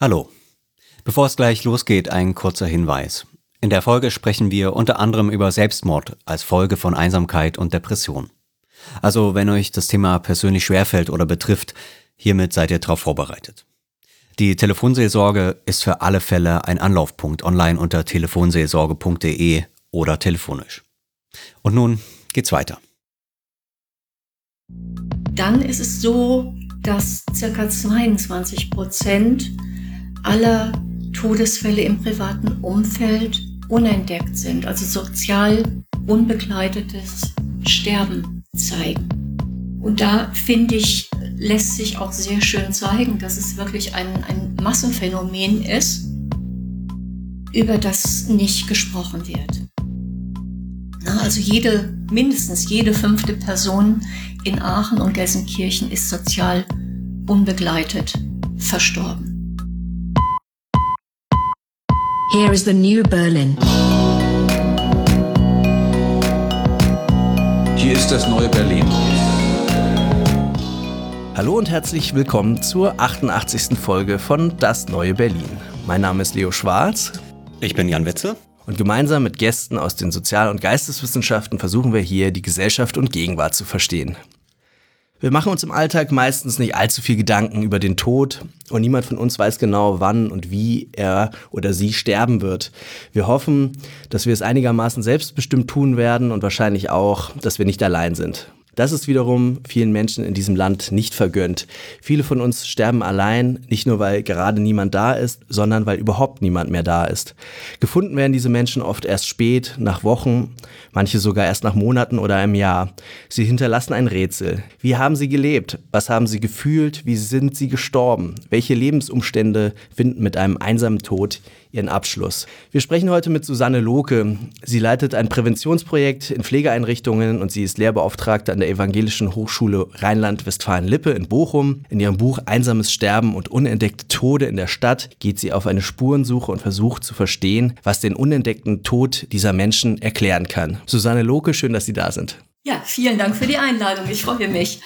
Hallo. Bevor es gleich losgeht, ein kurzer Hinweis. In der Folge sprechen wir unter anderem über Selbstmord als Folge von Einsamkeit und Depression. Also wenn euch das Thema persönlich schwerfällt oder betrifft, hiermit seid ihr darauf vorbereitet. Die Telefonseelsorge ist für alle Fälle ein Anlaufpunkt online unter telefonseelsorge.de oder telefonisch. Und nun geht's weiter. Dann ist es so, dass ca. 22 Prozent aller Todesfälle im privaten Umfeld unentdeckt sind, also sozial unbegleitetes Sterben zeigen. Und da finde ich, lässt sich auch sehr schön zeigen, dass es wirklich ein, ein Massenphänomen ist, über das nicht gesprochen wird. Na, also jede, mindestens jede fünfte Person in Aachen und Gelsenkirchen ist sozial unbegleitet verstorben. Here is the new Berlin. Hier ist das neue Berlin. Hallo und herzlich willkommen zur 88. Folge von Das neue Berlin. Mein Name ist Leo Schwarz. Ich bin Jan Wetzel. Und gemeinsam mit Gästen aus den Sozial- und Geisteswissenschaften versuchen wir hier, die Gesellschaft und Gegenwart zu verstehen. Wir machen uns im Alltag meistens nicht allzu viel Gedanken über den Tod und niemand von uns weiß genau, wann und wie er oder sie sterben wird. Wir hoffen, dass wir es einigermaßen selbstbestimmt tun werden und wahrscheinlich auch, dass wir nicht allein sind. Das ist wiederum vielen Menschen in diesem Land nicht vergönnt. Viele von uns sterben allein, nicht nur weil gerade niemand da ist, sondern weil überhaupt niemand mehr da ist. Gefunden werden diese Menschen oft erst spät, nach Wochen, manche sogar erst nach Monaten oder einem Jahr. Sie hinterlassen ein Rätsel. Wie haben sie gelebt? Was haben sie gefühlt? Wie sind sie gestorben? Welche Lebensumstände finden mit einem einsamen Tod ihren Abschluss. Wir sprechen heute mit Susanne Lohke. Sie leitet ein Präventionsprojekt in Pflegeeinrichtungen und sie ist Lehrbeauftragte an der Evangelischen Hochschule Rheinland-Westfalen-Lippe in Bochum. In ihrem Buch Einsames Sterben und unentdeckte Tode in der Stadt geht sie auf eine Spurensuche und versucht zu verstehen, was den unentdeckten Tod dieser Menschen erklären kann. Susanne Lohke, schön, dass Sie da sind. Ja, vielen Dank für die Einladung. Ich freue mich.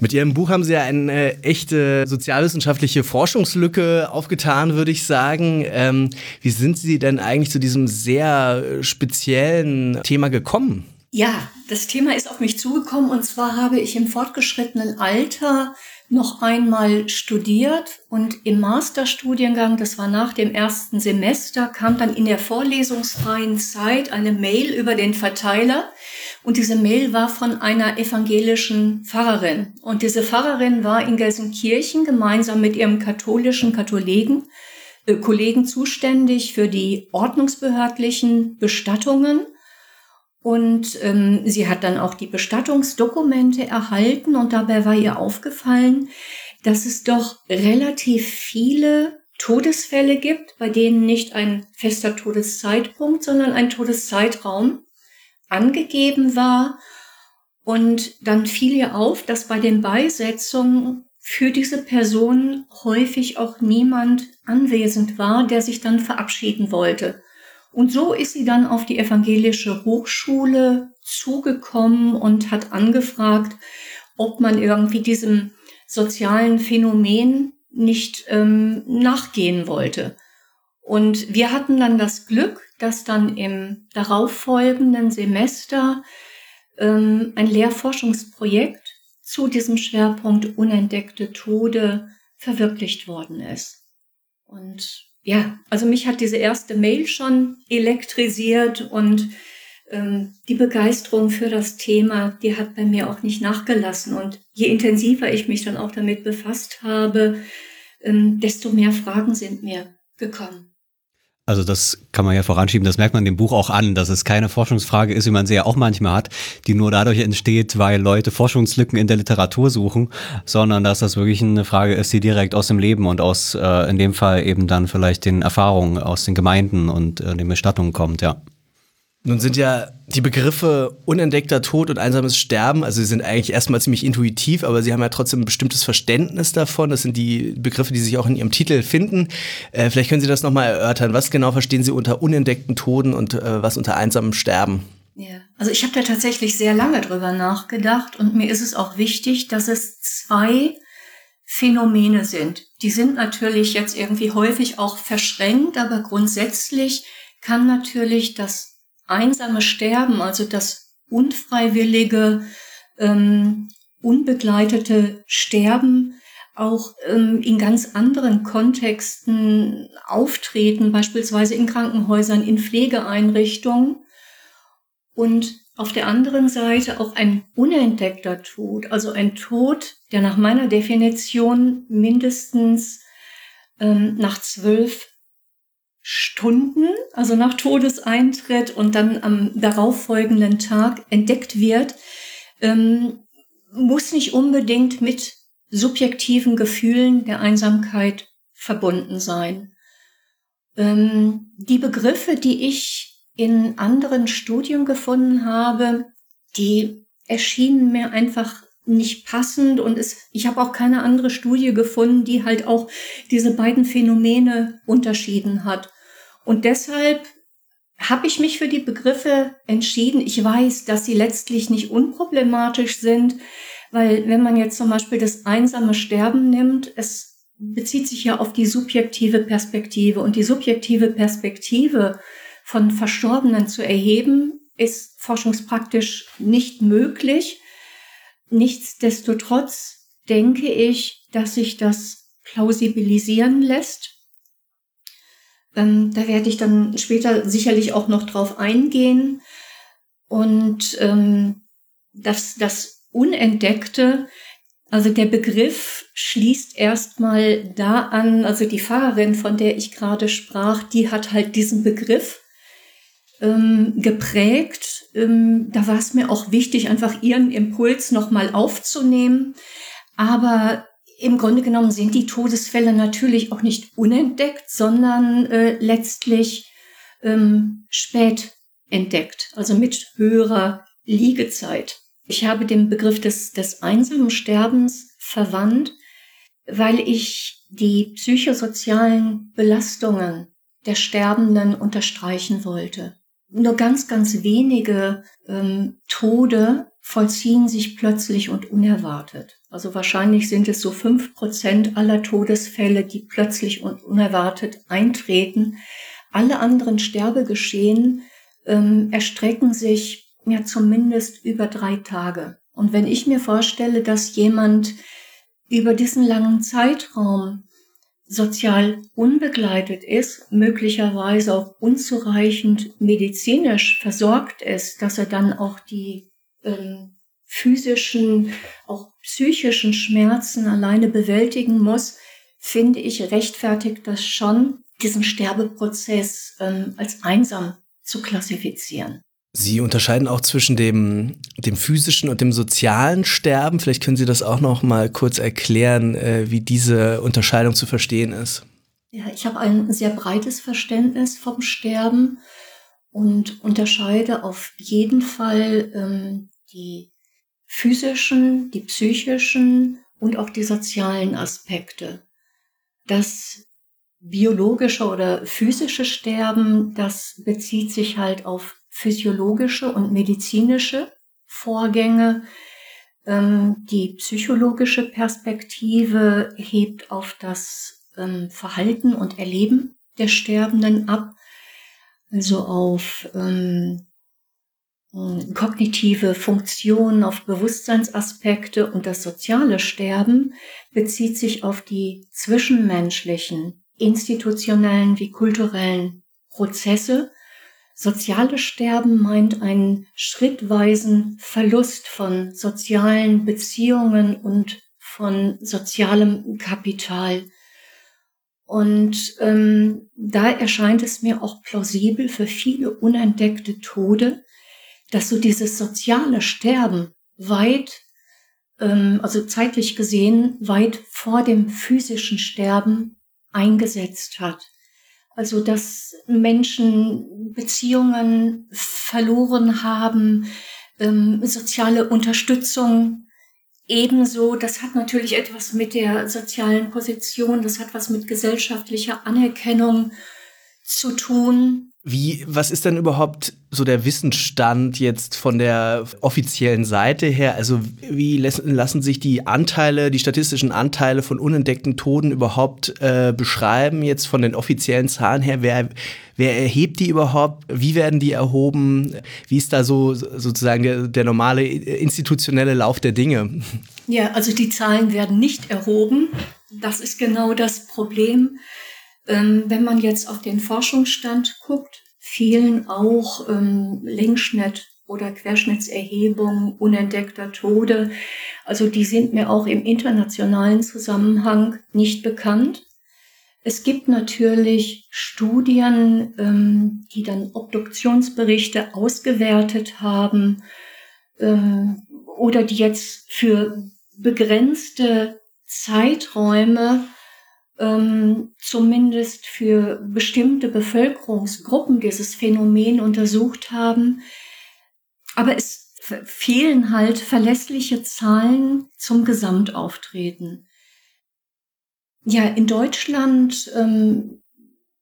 Mit Ihrem Buch haben Sie ja eine echte sozialwissenschaftliche Forschungslücke aufgetan, würde ich sagen. Ähm, wie sind Sie denn eigentlich zu diesem sehr speziellen Thema gekommen? Ja, das Thema ist auf mich zugekommen und zwar habe ich im fortgeschrittenen Alter noch einmal studiert und im Masterstudiengang, das war nach dem ersten Semester, kam dann in der vorlesungsfreien Zeit eine Mail über den Verteiler und diese Mail war von einer evangelischen Pfarrerin. Und diese Pfarrerin war in Gelsenkirchen gemeinsam mit ihrem katholischen Katholiken, äh, Kollegen zuständig für die ordnungsbehördlichen Bestattungen. Und ähm, sie hat dann auch die Bestattungsdokumente erhalten und dabei war ihr aufgefallen, dass es doch relativ viele Todesfälle gibt, bei denen nicht ein fester Todeszeitpunkt, sondern ein Todeszeitraum angegeben war. Und dann fiel ihr auf, dass bei den Beisetzungen für diese Person häufig auch niemand anwesend war, der sich dann verabschieden wollte. Und so ist sie dann auf die evangelische Hochschule zugekommen und hat angefragt, ob man irgendwie diesem sozialen Phänomen nicht ähm, nachgehen wollte. Und wir hatten dann das Glück, dass dann im darauffolgenden Semester ähm, ein Lehrforschungsprojekt zu diesem Schwerpunkt unentdeckte Tode verwirklicht worden ist. Und ja, also mich hat diese erste Mail schon elektrisiert und ähm, die Begeisterung für das Thema, die hat bei mir auch nicht nachgelassen. Und je intensiver ich mich dann auch damit befasst habe, ähm, desto mehr Fragen sind mir gekommen. Also das kann man ja voranschieben, das merkt man dem Buch auch an, dass es keine Forschungsfrage ist, wie man sie ja auch manchmal hat, die nur dadurch entsteht, weil Leute Forschungslücken in der Literatur suchen, sondern dass das wirklich eine Frage ist, die direkt aus dem Leben und aus äh, in dem Fall eben dann vielleicht den Erfahrungen aus den Gemeinden und äh, den Bestattungen kommt, ja. Nun sind ja die Begriffe unentdeckter Tod und einsames Sterben, also sie sind eigentlich erstmal ziemlich intuitiv, aber sie haben ja trotzdem ein bestimmtes Verständnis davon. Das sind die Begriffe, die sich auch in ihrem Titel finden. Äh, vielleicht können Sie das nochmal erörtern. Was genau verstehen Sie unter unentdeckten Toden und äh, was unter einsamem Sterben? Ja, also ich habe da tatsächlich sehr lange drüber nachgedacht und mir ist es auch wichtig, dass es zwei Phänomene sind. Die sind natürlich jetzt irgendwie häufig auch verschränkt, aber grundsätzlich kann natürlich das einsame Sterben, also das unfreiwillige, ähm, unbegleitete Sterben auch ähm, in ganz anderen Kontexten auftreten, beispielsweise in Krankenhäusern, in Pflegeeinrichtungen. Und auf der anderen Seite auch ein unentdeckter Tod, also ein Tod, der nach meiner Definition mindestens ähm, nach zwölf Stunden, also nach Todeseintritt und dann am darauffolgenden Tag entdeckt wird, ähm, muss nicht unbedingt mit subjektiven Gefühlen der Einsamkeit verbunden sein. Ähm, die Begriffe, die ich in anderen Studien gefunden habe, die erschienen mir einfach nicht passend und es, ich habe auch keine andere Studie gefunden, die halt auch diese beiden Phänomene unterschieden hat. Und deshalb habe ich mich für die Begriffe entschieden. Ich weiß, dass sie letztlich nicht unproblematisch sind, weil wenn man jetzt zum Beispiel das einsame Sterben nimmt, es bezieht sich ja auf die subjektive Perspektive und die subjektive Perspektive von Verstorbenen zu erheben, ist forschungspraktisch nicht möglich. Nichtsdestotrotz denke ich, dass sich das plausibilisieren lässt. Ähm, da werde ich dann später sicherlich auch noch drauf eingehen. Und ähm, dass das Unentdeckte, also der Begriff schließt erstmal da an, also die Fahrerin, von der ich gerade sprach, die hat halt diesen Begriff ähm, geprägt. Ähm, da war es mir auch wichtig, einfach ihren Impuls nochmal aufzunehmen. Aber im Grunde genommen sind die Todesfälle natürlich auch nicht unentdeckt, sondern äh, letztlich ähm, spät entdeckt, also mit höherer Liegezeit. Ich habe den Begriff des, des einsamen Sterbens verwandt, weil ich die psychosozialen Belastungen der Sterbenden unterstreichen wollte nur ganz, ganz wenige ähm, Tode vollziehen sich plötzlich und unerwartet. Also wahrscheinlich sind es so fünf Prozent aller Todesfälle, die plötzlich und unerwartet eintreten. Alle anderen Sterbegeschehen ähm, erstrecken sich ja zumindest über drei Tage. Und wenn ich mir vorstelle, dass jemand über diesen langen Zeitraum sozial unbegleitet ist, möglicherweise auch unzureichend medizinisch versorgt ist, dass er dann auch die ähm, physischen, auch psychischen Schmerzen alleine bewältigen muss, finde ich, rechtfertigt das schon, diesen Sterbeprozess ähm, als einsam zu klassifizieren. Sie unterscheiden auch zwischen dem, dem physischen und dem sozialen Sterben. Vielleicht können Sie das auch noch mal kurz erklären, äh, wie diese Unterscheidung zu verstehen ist. Ja, ich habe ein sehr breites Verständnis vom Sterben und unterscheide auf jeden Fall ähm, die physischen, die psychischen und auch die sozialen Aspekte. Das biologische oder physische Sterben, das bezieht sich halt auf physiologische und medizinische Vorgänge. Ähm, die psychologische Perspektive hebt auf das ähm, Verhalten und Erleben der Sterbenden ab, also auf ähm, kognitive Funktionen, auf Bewusstseinsaspekte und das soziale Sterben bezieht sich auf die zwischenmenschlichen, institutionellen wie kulturellen Prozesse, Soziales Sterben meint einen schrittweisen Verlust von sozialen Beziehungen und von sozialem Kapital. Und ähm, da erscheint es mir auch plausibel für viele unentdeckte Tode, dass so dieses soziale Sterben weit, ähm, also zeitlich gesehen, weit vor dem physischen Sterben eingesetzt hat. Also dass Menschen Beziehungen verloren haben, ähm, soziale Unterstützung ebenso. Das hat natürlich etwas mit der sozialen Position, das hat was mit gesellschaftlicher Anerkennung zu tun. Wie, was ist denn überhaupt so der Wissensstand jetzt von der offiziellen Seite her? Also wie lassen sich die Anteile, die statistischen Anteile von unentdeckten Toten überhaupt äh, beschreiben, jetzt von den offiziellen Zahlen her? Wer, wer erhebt die überhaupt? Wie werden die erhoben? Wie ist da so sozusagen der, der normale institutionelle Lauf der Dinge? Ja, also die Zahlen werden nicht erhoben. Das ist genau das Problem. Ähm, wenn man jetzt auf den Forschungsstand guckt, fehlen auch ähm, Längsschnitt- oder Querschnittserhebungen unentdeckter Tode. Also die sind mir auch im internationalen Zusammenhang nicht bekannt. Es gibt natürlich Studien, ähm, die dann Obduktionsberichte ausgewertet haben ähm, oder die jetzt für begrenzte Zeiträume ähm, zumindest für bestimmte Bevölkerungsgruppen dieses Phänomen untersucht haben. Aber es fehlen halt verlässliche Zahlen zum Gesamtauftreten. Ja, in Deutschland, ähm,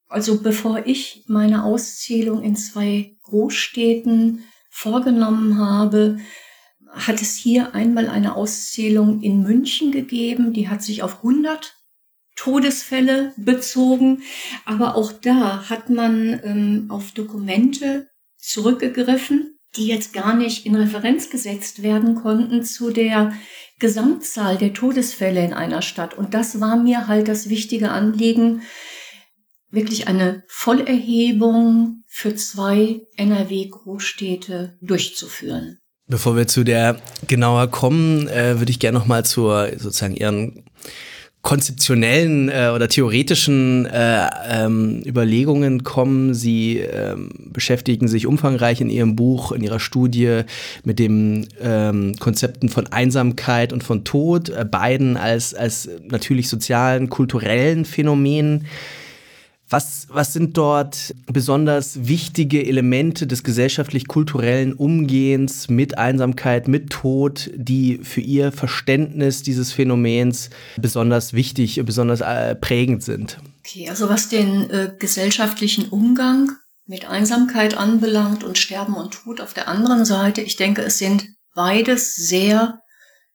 also bevor ich meine Auszählung in zwei Großstädten vorgenommen habe, hat es hier einmal eine Auszählung in München gegeben, die hat sich auf 100 Todesfälle bezogen. Aber auch da hat man ähm, auf Dokumente zurückgegriffen, die jetzt gar nicht in Referenz gesetzt werden konnten zu der Gesamtzahl der Todesfälle in einer Stadt. Und das war mir halt das wichtige Anliegen, wirklich eine Vollerhebung für zwei NRW-Großstädte durchzuführen. Bevor wir zu der genauer kommen, äh, würde ich gerne noch mal zur sozusagen Ihren konzeptionellen äh, oder theoretischen äh, ähm, Überlegungen kommen. Sie ähm, beschäftigen sich umfangreich in Ihrem Buch, in Ihrer Studie mit den ähm, Konzepten von Einsamkeit und von Tod, äh, beiden als, als natürlich sozialen, kulturellen Phänomenen. Was, was sind dort besonders wichtige Elemente des gesellschaftlich-kulturellen Umgehens mit Einsamkeit, mit Tod, die für Ihr Verständnis dieses Phänomens besonders wichtig, besonders äh, prägend sind? Okay, also was den äh, gesellschaftlichen Umgang mit Einsamkeit anbelangt und Sterben und Tod auf der anderen Seite, ich denke, es sind beides sehr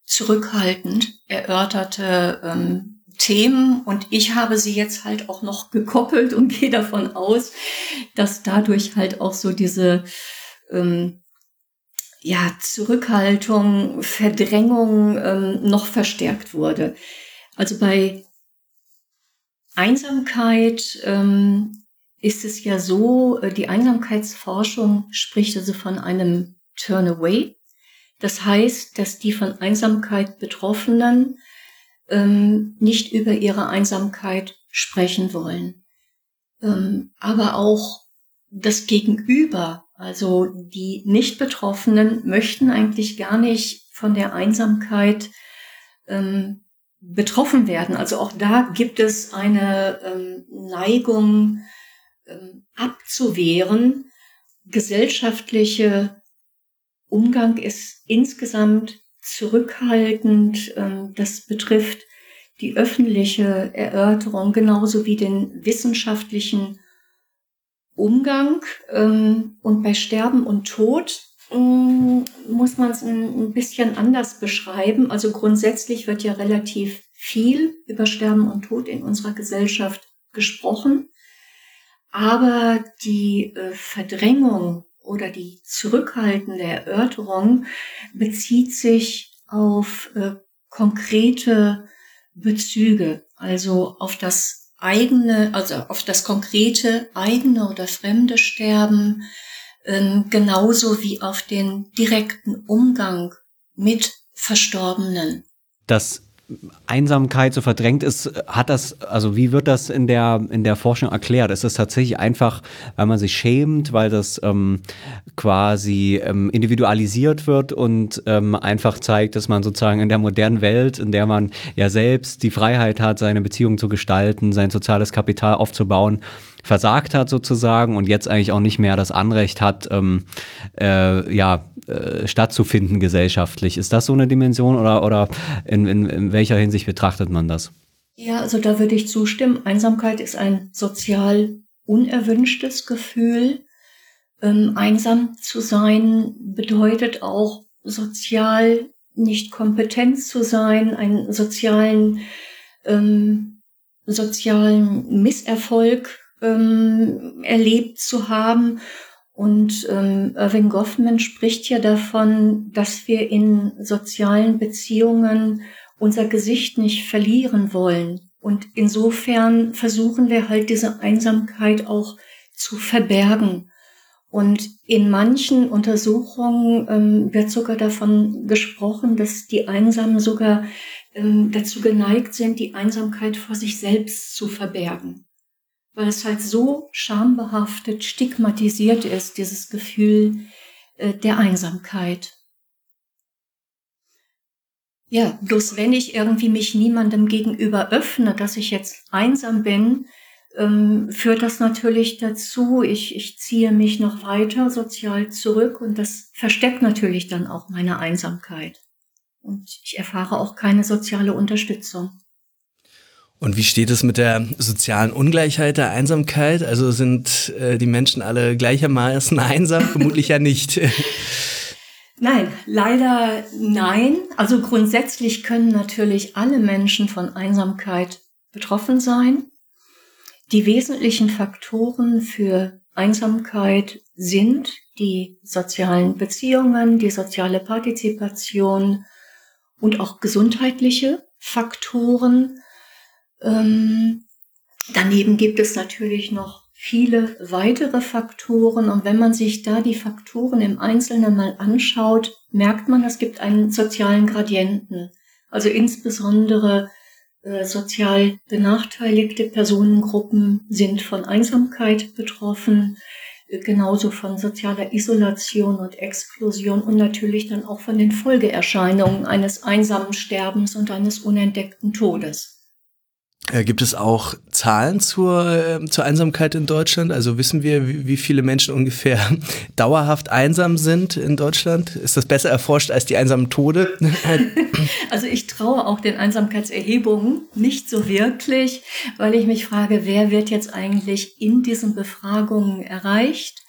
zurückhaltend erörterte ähm, Themen und ich habe sie jetzt halt auch noch gekoppelt und gehe davon aus, dass dadurch halt auch so diese ähm, ja, Zurückhaltung, Verdrängung ähm, noch verstärkt wurde. Also bei Einsamkeit ähm, ist es ja so, äh, die Einsamkeitsforschung spricht also von einem Turnaway. Das heißt, dass die von Einsamkeit Betroffenen ähm, nicht über ihre Einsamkeit sprechen wollen. Ähm, aber auch das Gegenüber, also die Nicht-Betroffenen, möchten eigentlich gar nicht von der Einsamkeit ähm, betroffen werden. Also auch da gibt es eine ähm, Neigung ähm, abzuwehren. Gesellschaftliche Umgang ist insgesamt zurückhaltend. Ähm, das betrifft die öffentliche Erörterung genauso wie den wissenschaftlichen Umgang. Ähm, und bei Sterben und Tod ähm, muss man es ein bisschen anders beschreiben. Also grundsätzlich wird ja relativ viel über Sterben und Tod in unserer Gesellschaft gesprochen. Aber die äh, Verdrängung oder die zurückhaltende Erörterung bezieht sich auf äh, konkrete Bezüge, also auf das eigene, also auf das konkrete eigene oder fremde Sterben, äh, genauso wie auf den direkten Umgang mit Verstorbenen. Das Einsamkeit so verdrängt ist, hat das, also wie wird das in der, in der Forschung erklärt? Ist das tatsächlich einfach, weil man sich schämt, weil das ähm, quasi ähm, individualisiert wird und ähm, einfach zeigt, dass man sozusagen in der modernen Welt, in der man ja selbst die Freiheit hat, seine Beziehung zu gestalten, sein soziales Kapital aufzubauen, versagt hat sozusagen und jetzt eigentlich auch nicht mehr das Anrecht hat, ähm, äh, ja, äh, stattzufinden gesellschaftlich. Ist das so eine Dimension oder, oder in, in, in welcher Hinsicht betrachtet man das? Ja, also da würde ich zustimmen. Einsamkeit ist ein sozial unerwünschtes Gefühl. Ähm, einsam zu sein bedeutet auch sozial nicht kompetent zu sein, einen sozialen, ähm, sozialen Misserfolg ähm, erlebt zu haben. Und ähm, Irving Goffman spricht ja davon, dass wir in sozialen Beziehungen unser Gesicht nicht verlieren wollen. Und insofern versuchen wir halt diese Einsamkeit auch zu verbergen. Und in manchen Untersuchungen ähm, wird sogar davon gesprochen, dass die Einsamen sogar ähm, dazu geneigt sind, die Einsamkeit vor sich selbst zu verbergen. Weil es halt so schambehaftet, stigmatisiert ist, dieses Gefühl äh, der Einsamkeit. Ja, bloß wenn ich irgendwie mich niemandem gegenüber öffne, dass ich jetzt einsam bin, ähm, führt das natürlich dazu, ich, ich ziehe mich noch weiter sozial zurück und das versteckt natürlich dann auch meine Einsamkeit. Und ich erfahre auch keine soziale Unterstützung. Und wie steht es mit der sozialen Ungleichheit der Einsamkeit? Also sind äh, die Menschen alle gleichermaßen einsam? Vermutlich ja nicht. Nein, leider nein. Also grundsätzlich können natürlich alle Menschen von Einsamkeit betroffen sein. Die wesentlichen Faktoren für Einsamkeit sind die sozialen Beziehungen, die soziale Partizipation und auch gesundheitliche Faktoren. Ähm, daneben gibt es natürlich noch viele weitere Faktoren. Und wenn man sich da die Faktoren im Einzelnen mal anschaut, merkt man, es gibt einen sozialen Gradienten. Also insbesondere äh, sozial benachteiligte Personengruppen sind von Einsamkeit betroffen, äh, genauso von sozialer Isolation und Exklusion und natürlich dann auch von den Folgeerscheinungen eines einsamen Sterbens und eines unentdeckten Todes. Äh, gibt es auch Zahlen zur, äh, zur Einsamkeit in Deutschland? Also wissen wir, wie, wie, viele Menschen ungefähr dauerhaft einsam sind in Deutschland? Ist das besser erforscht als die einsamen Tode? also ich traue auch den Einsamkeitserhebungen nicht so wirklich, weil ich mich frage, wer wird jetzt eigentlich in diesen Befragungen erreicht?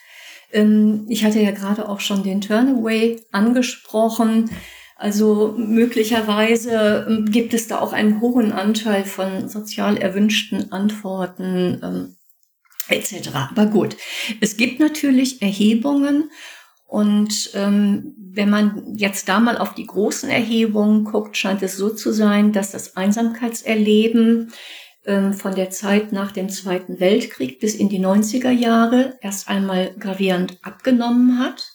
Ähm, ich hatte ja gerade auch schon den Turnaway angesprochen. Also möglicherweise ähm, gibt es da auch einen hohen Anteil von sozial erwünschten Antworten ähm, etc. Aber gut, es gibt natürlich Erhebungen und ähm, wenn man jetzt da mal auf die großen Erhebungen guckt, scheint es so zu sein, dass das Einsamkeitserleben ähm, von der Zeit nach dem Zweiten Weltkrieg bis in die 90er Jahre erst einmal gravierend abgenommen hat.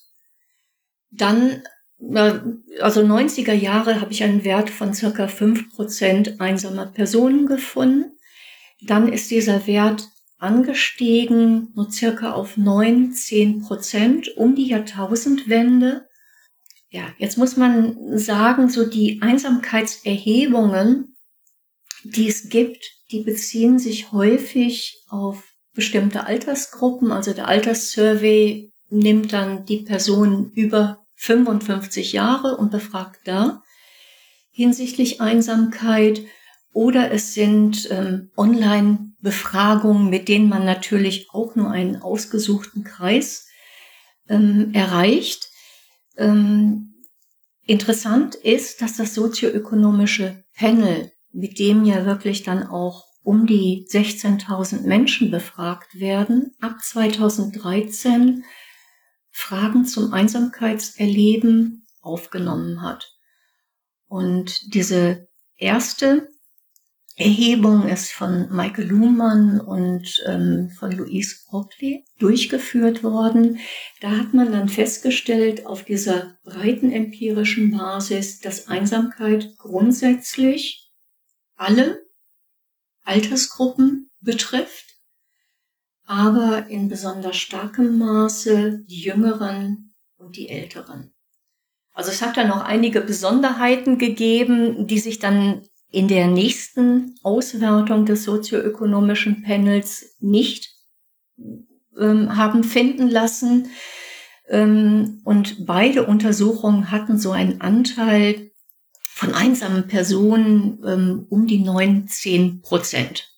Dann also 90er Jahre habe ich einen Wert von circa fünf Prozent einsamer Personen gefunden. Dann ist dieser Wert angestiegen, nur circa auf neun, zehn Prozent um die Jahrtausendwende. Ja, jetzt muss man sagen, so die Einsamkeitserhebungen, die es gibt, die beziehen sich häufig auf bestimmte Altersgruppen. Also der Alterssurvey nimmt dann die Personen über 55 Jahre und befragt da hinsichtlich Einsamkeit oder es sind ähm, Online-Befragungen, mit denen man natürlich auch nur einen ausgesuchten Kreis ähm, erreicht. Ähm, interessant ist, dass das sozioökonomische Panel, mit dem ja wirklich dann auch um die 16.000 Menschen befragt werden, ab 2013 Fragen zum Einsamkeitserleben aufgenommen hat. Und diese erste Erhebung ist von Michael Luhmann und ähm, von Louise Hopley durchgeführt worden. Da hat man dann festgestellt, auf dieser breiten empirischen Basis, dass Einsamkeit grundsätzlich alle Altersgruppen betrifft aber in besonders starkem Maße die Jüngeren und die Älteren. Also es hat da noch einige Besonderheiten gegeben, die sich dann in der nächsten Auswertung des sozioökonomischen Panels nicht ähm, haben finden lassen. Ähm, und beide Untersuchungen hatten so einen Anteil von einsamen Personen ähm, um die 19 Prozent.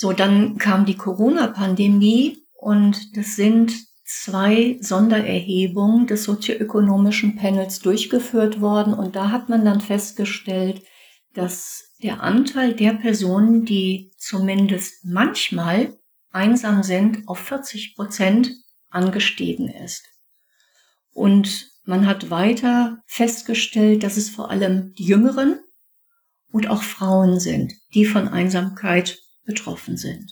So, dann kam die Corona-Pandemie und das sind zwei Sondererhebungen des sozioökonomischen Panels durchgeführt worden und da hat man dann festgestellt, dass der Anteil der Personen, die zumindest manchmal einsam sind, auf 40 Prozent angestiegen ist. Und man hat weiter festgestellt, dass es vor allem die Jüngeren und auch Frauen sind, die von Einsamkeit betroffen sind.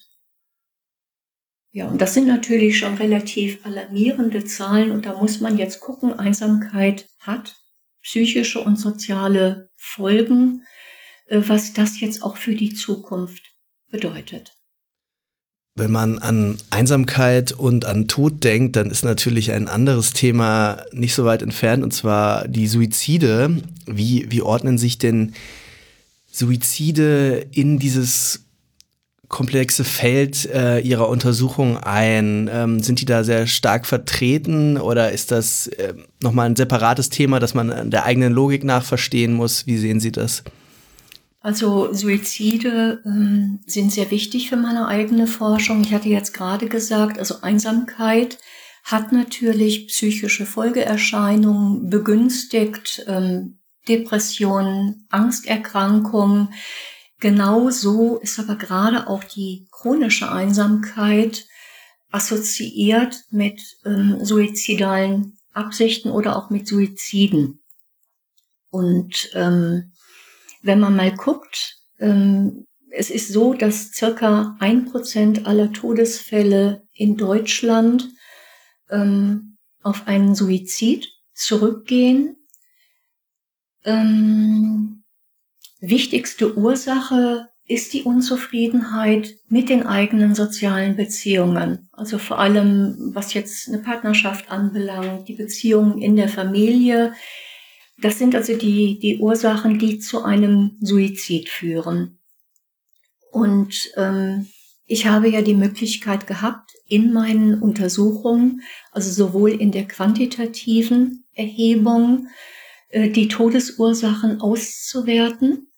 Ja, und das sind natürlich schon relativ alarmierende Zahlen und da muss man jetzt gucken, Einsamkeit hat psychische und soziale Folgen, äh, was das jetzt auch für die Zukunft bedeutet. Wenn man an Einsamkeit und an Tod denkt, dann ist natürlich ein anderes Thema nicht so weit entfernt, und zwar die Suizide. Wie, wie ordnen sich denn Suizide in dieses komplexe Feld äh, Ihrer Untersuchung ein? Ähm, sind die da sehr stark vertreten oder ist das äh, nochmal ein separates Thema, das man der eigenen Logik nach verstehen muss? Wie sehen Sie das? Also Suizide ähm, sind sehr wichtig für meine eigene Forschung. Ich hatte jetzt gerade gesagt, also Einsamkeit hat natürlich psychische Folgeerscheinungen, begünstigt ähm, Depressionen, Angsterkrankungen. Genauso ist aber gerade auch die chronische Einsamkeit assoziiert mit ähm, suizidalen Absichten oder auch mit Suiziden. Und ähm, wenn man mal guckt, ähm, es ist so, dass circa ein Prozent aller Todesfälle in Deutschland ähm, auf einen Suizid zurückgehen. Ähm, wichtigste Ursache ist die Unzufriedenheit mit den eigenen sozialen Beziehungen. Also vor allem, was jetzt eine Partnerschaft anbelangt, die Beziehungen in der Familie, das sind also die, die Ursachen, die zu einem Suizid führen. Und ähm, ich habe ja die Möglichkeit gehabt, in meinen Untersuchungen, also sowohl in der quantitativen Erhebung, die Todesursachen auszuwerten,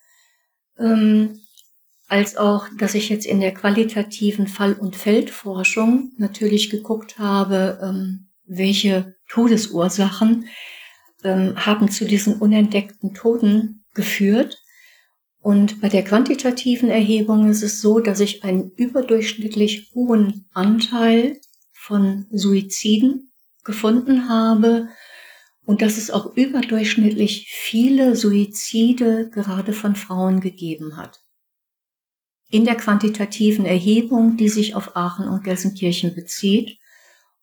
ähm, als auch, dass ich jetzt in der qualitativen Fall- und Feldforschung natürlich geguckt habe, ähm, welche Todesursachen ähm, haben zu diesen unentdeckten Toten geführt. Und bei der quantitativen Erhebung ist es so, dass ich einen überdurchschnittlich hohen Anteil von Suiziden gefunden habe und dass es auch überdurchschnittlich viele Suizide gerade von Frauen gegeben hat. In der quantitativen Erhebung, die sich auf Aachen und Gelsenkirchen bezieht,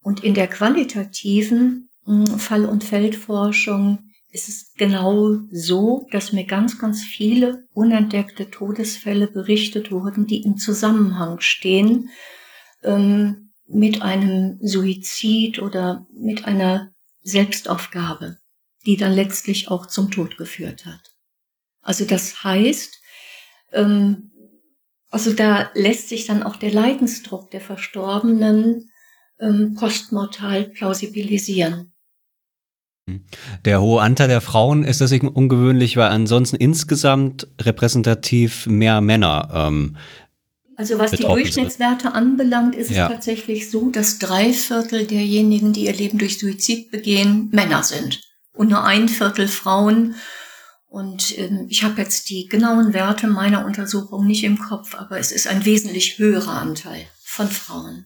und in der qualitativen Fall- und Feldforschung ist es genau so, dass mir ganz, ganz viele unentdeckte Todesfälle berichtet wurden, die im Zusammenhang stehen ähm, mit einem Suizid oder mit einer Selbstaufgabe, die dann letztlich auch zum Tod geführt hat. Also das heißt, ähm, also da lässt sich dann auch der Leidensdruck der Verstorbenen ähm, postmortal plausibilisieren. Der hohe Anteil der Frauen ist deswegen ungewöhnlich, weil ansonsten insgesamt repräsentativ mehr Männer. Ähm, also was die Durchschnittswerte sind. anbelangt, ist ja. es tatsächlich so, dass drei Viertel derjenigen, die ihr Leben durch Suizid begehen, Männer sind und nur ein Viertel Frauen. Und ähm, ich habe jetzt die genauen Werte meiner Untersuchung nicht im Kopf, aber es ist ein wesentlich höherer Anteil von Frauen.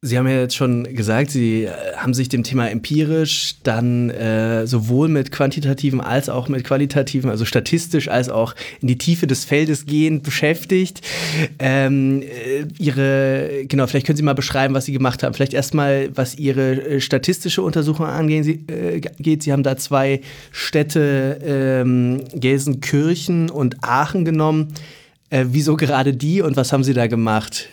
Sie haben ja jetzt schon gesagt, Sie äh, haben sich dem Thema empirisch dann äh, sowohl mit quantitativen als auch mit qualitativen, also statistisch als auch in die Tiefe des Feldes gehend beschäftigt. Ähm, äh, ihre, genau, vielleicht können Sie mal beschreiben, was Sie gemacht haben. Vielleicht erstmal, was Ihre äh, statistische Untersuchung angeht. Sie, äh. Sie haben da zwei Städte, ähm, Gelsenkirchen und Aachen genommen. Äh, wieso gerade die und was haben Sie da gemacht?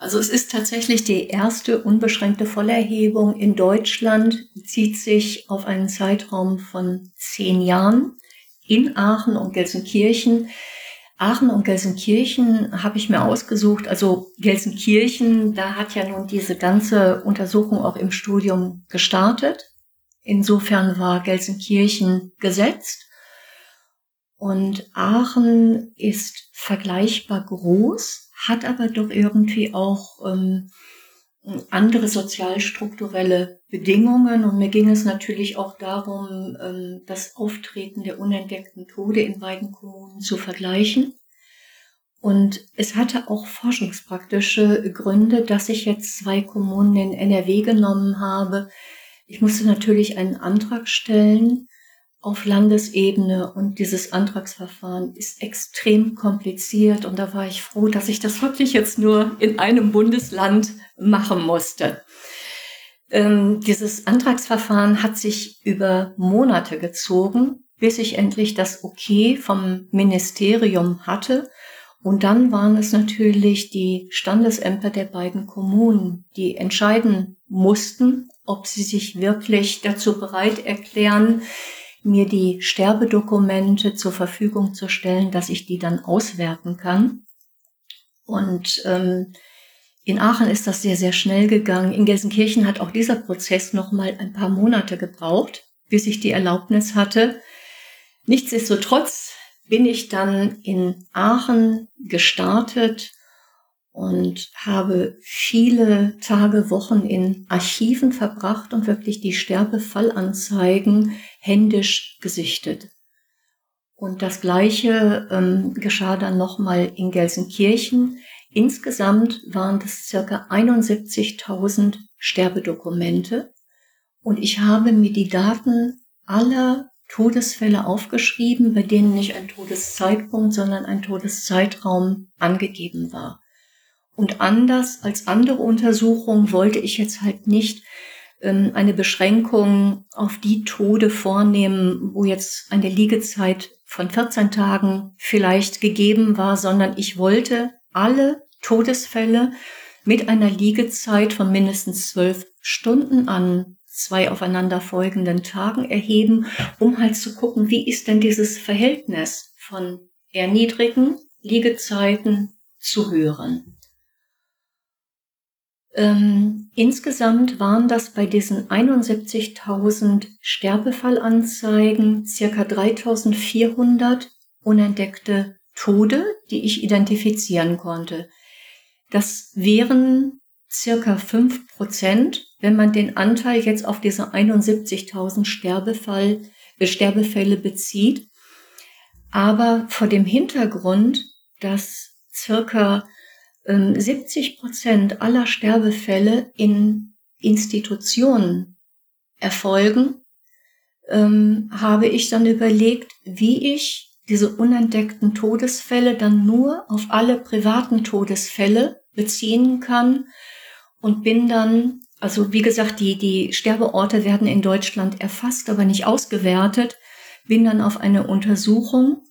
Also es ist tatsächlich die erste unbeschränkte Vollerhebung in Deutschland, bezieht sich auf einen Zeitraum von zehn Jahren in Aachen und Gelsenkirchen. Aachen und Gelsenkirchen habe ich mir ausgesucht. Also Gelsenkirchen, da hat ja nun diese ganze Untersuchung auch im Studium gestartet. Insofern war Gelsenkirchen gesetzt. Und Aachen ist vergleichbar groß, hat aber doch irgendwie auch ähm, andere sozialstrukturelle Bedingungen. Und mir ging es natürlich auch darum, ähm, das Auftreten der unentdeckten Tode in beiden Kommunen zu vergleichen. Und es hatte auch forschungspraktische Gründe, dass ich jetzt zwei Kommunen in NRW genommen habe. Ich musste natürlich einen Antrag stellen auf Landesebene und dieses Antragsverfahren ist extrem kompliziert und da war ich froh, dass ich das wirklich jetzt nur in einem Bundesland machen musste. Ähm, dieses Antragsverfahren hat sich über Monate gezogen, bis ich endlich das Okay vom Ministerium hatte. Und dann waren es natürlich die Standesämter der beiden Kommunen, die entscheiden mussten, ob sie sich wirklich dazu bereit erklären, mir die Sterbedokumente zur Verfügung zu stellen, dass ich die dann auswerten kann. Und ähm, in Aachen ist das sehr, sehr schnell gegangen. In Gelsenkirchen hat auch dieser Prozess noch mal ein paar Monate gebraucht, bis ich die Erlaubnis hatte. Nichtsdestotrotz bin ich dann in Aachen gestartet und habe viele Tage, Wochen in Archiven verbracht und wirklich die Sterbefallanzeigen händisch gesichtet. Und das Gleiche ähm, geschah dann nochmal in Gelsenkirchen. Insgesamt waren das circa 71.000 Sterbedokumente. Und ich habe mir die Daten aller Todesfälle aufgeschrieben, bei denen nicht ein Todeszeitpunkt, sondern ein Todeszeitraum angegeben war. Und anders als andere Untersuchungen wollte ich jetzt halt nicht eine Beschränkung auf die Tode vornehmen, wo jetzt eine Liegezeit von 14 Tagen vielleicht gegeben war, sondern ich wollte alle Todesfälle mit einer Liegezeit von mindestens zwölf Stunden an zwei aufeinanderfolgenden Tagen erheben, um halt zu gucken, wie ist denn dieses Verhältnis von eher niedrigen Liegezeiten zu hören. Ähm, insgesamt waren das bei diesen 71.000 Sterbefallanzeigen circa 3.400 unentdeckte Tode, die ich identifizieren konnte. Das wären circa fünf Prozent, wenn man den Anteil jetzt auf diese 71.000 Sterbefall, äh, Sterbefälle bezieht. Aber vor dem Hintergrund, dass circa 70 ähm, Prozent aller Sterbefälle in Institutionen erfolgen, ähm, habe ich dann überlegt, wie ich diese unentdeckten Todesfälle dann nur auf alle privaten Todesfälle beziehen kann und bin dann, also wie gesagt, die, die Sterbeorte werden in Deutschland erfasst, aber nicht ausgewertet, bin dann auf eine Untersuchung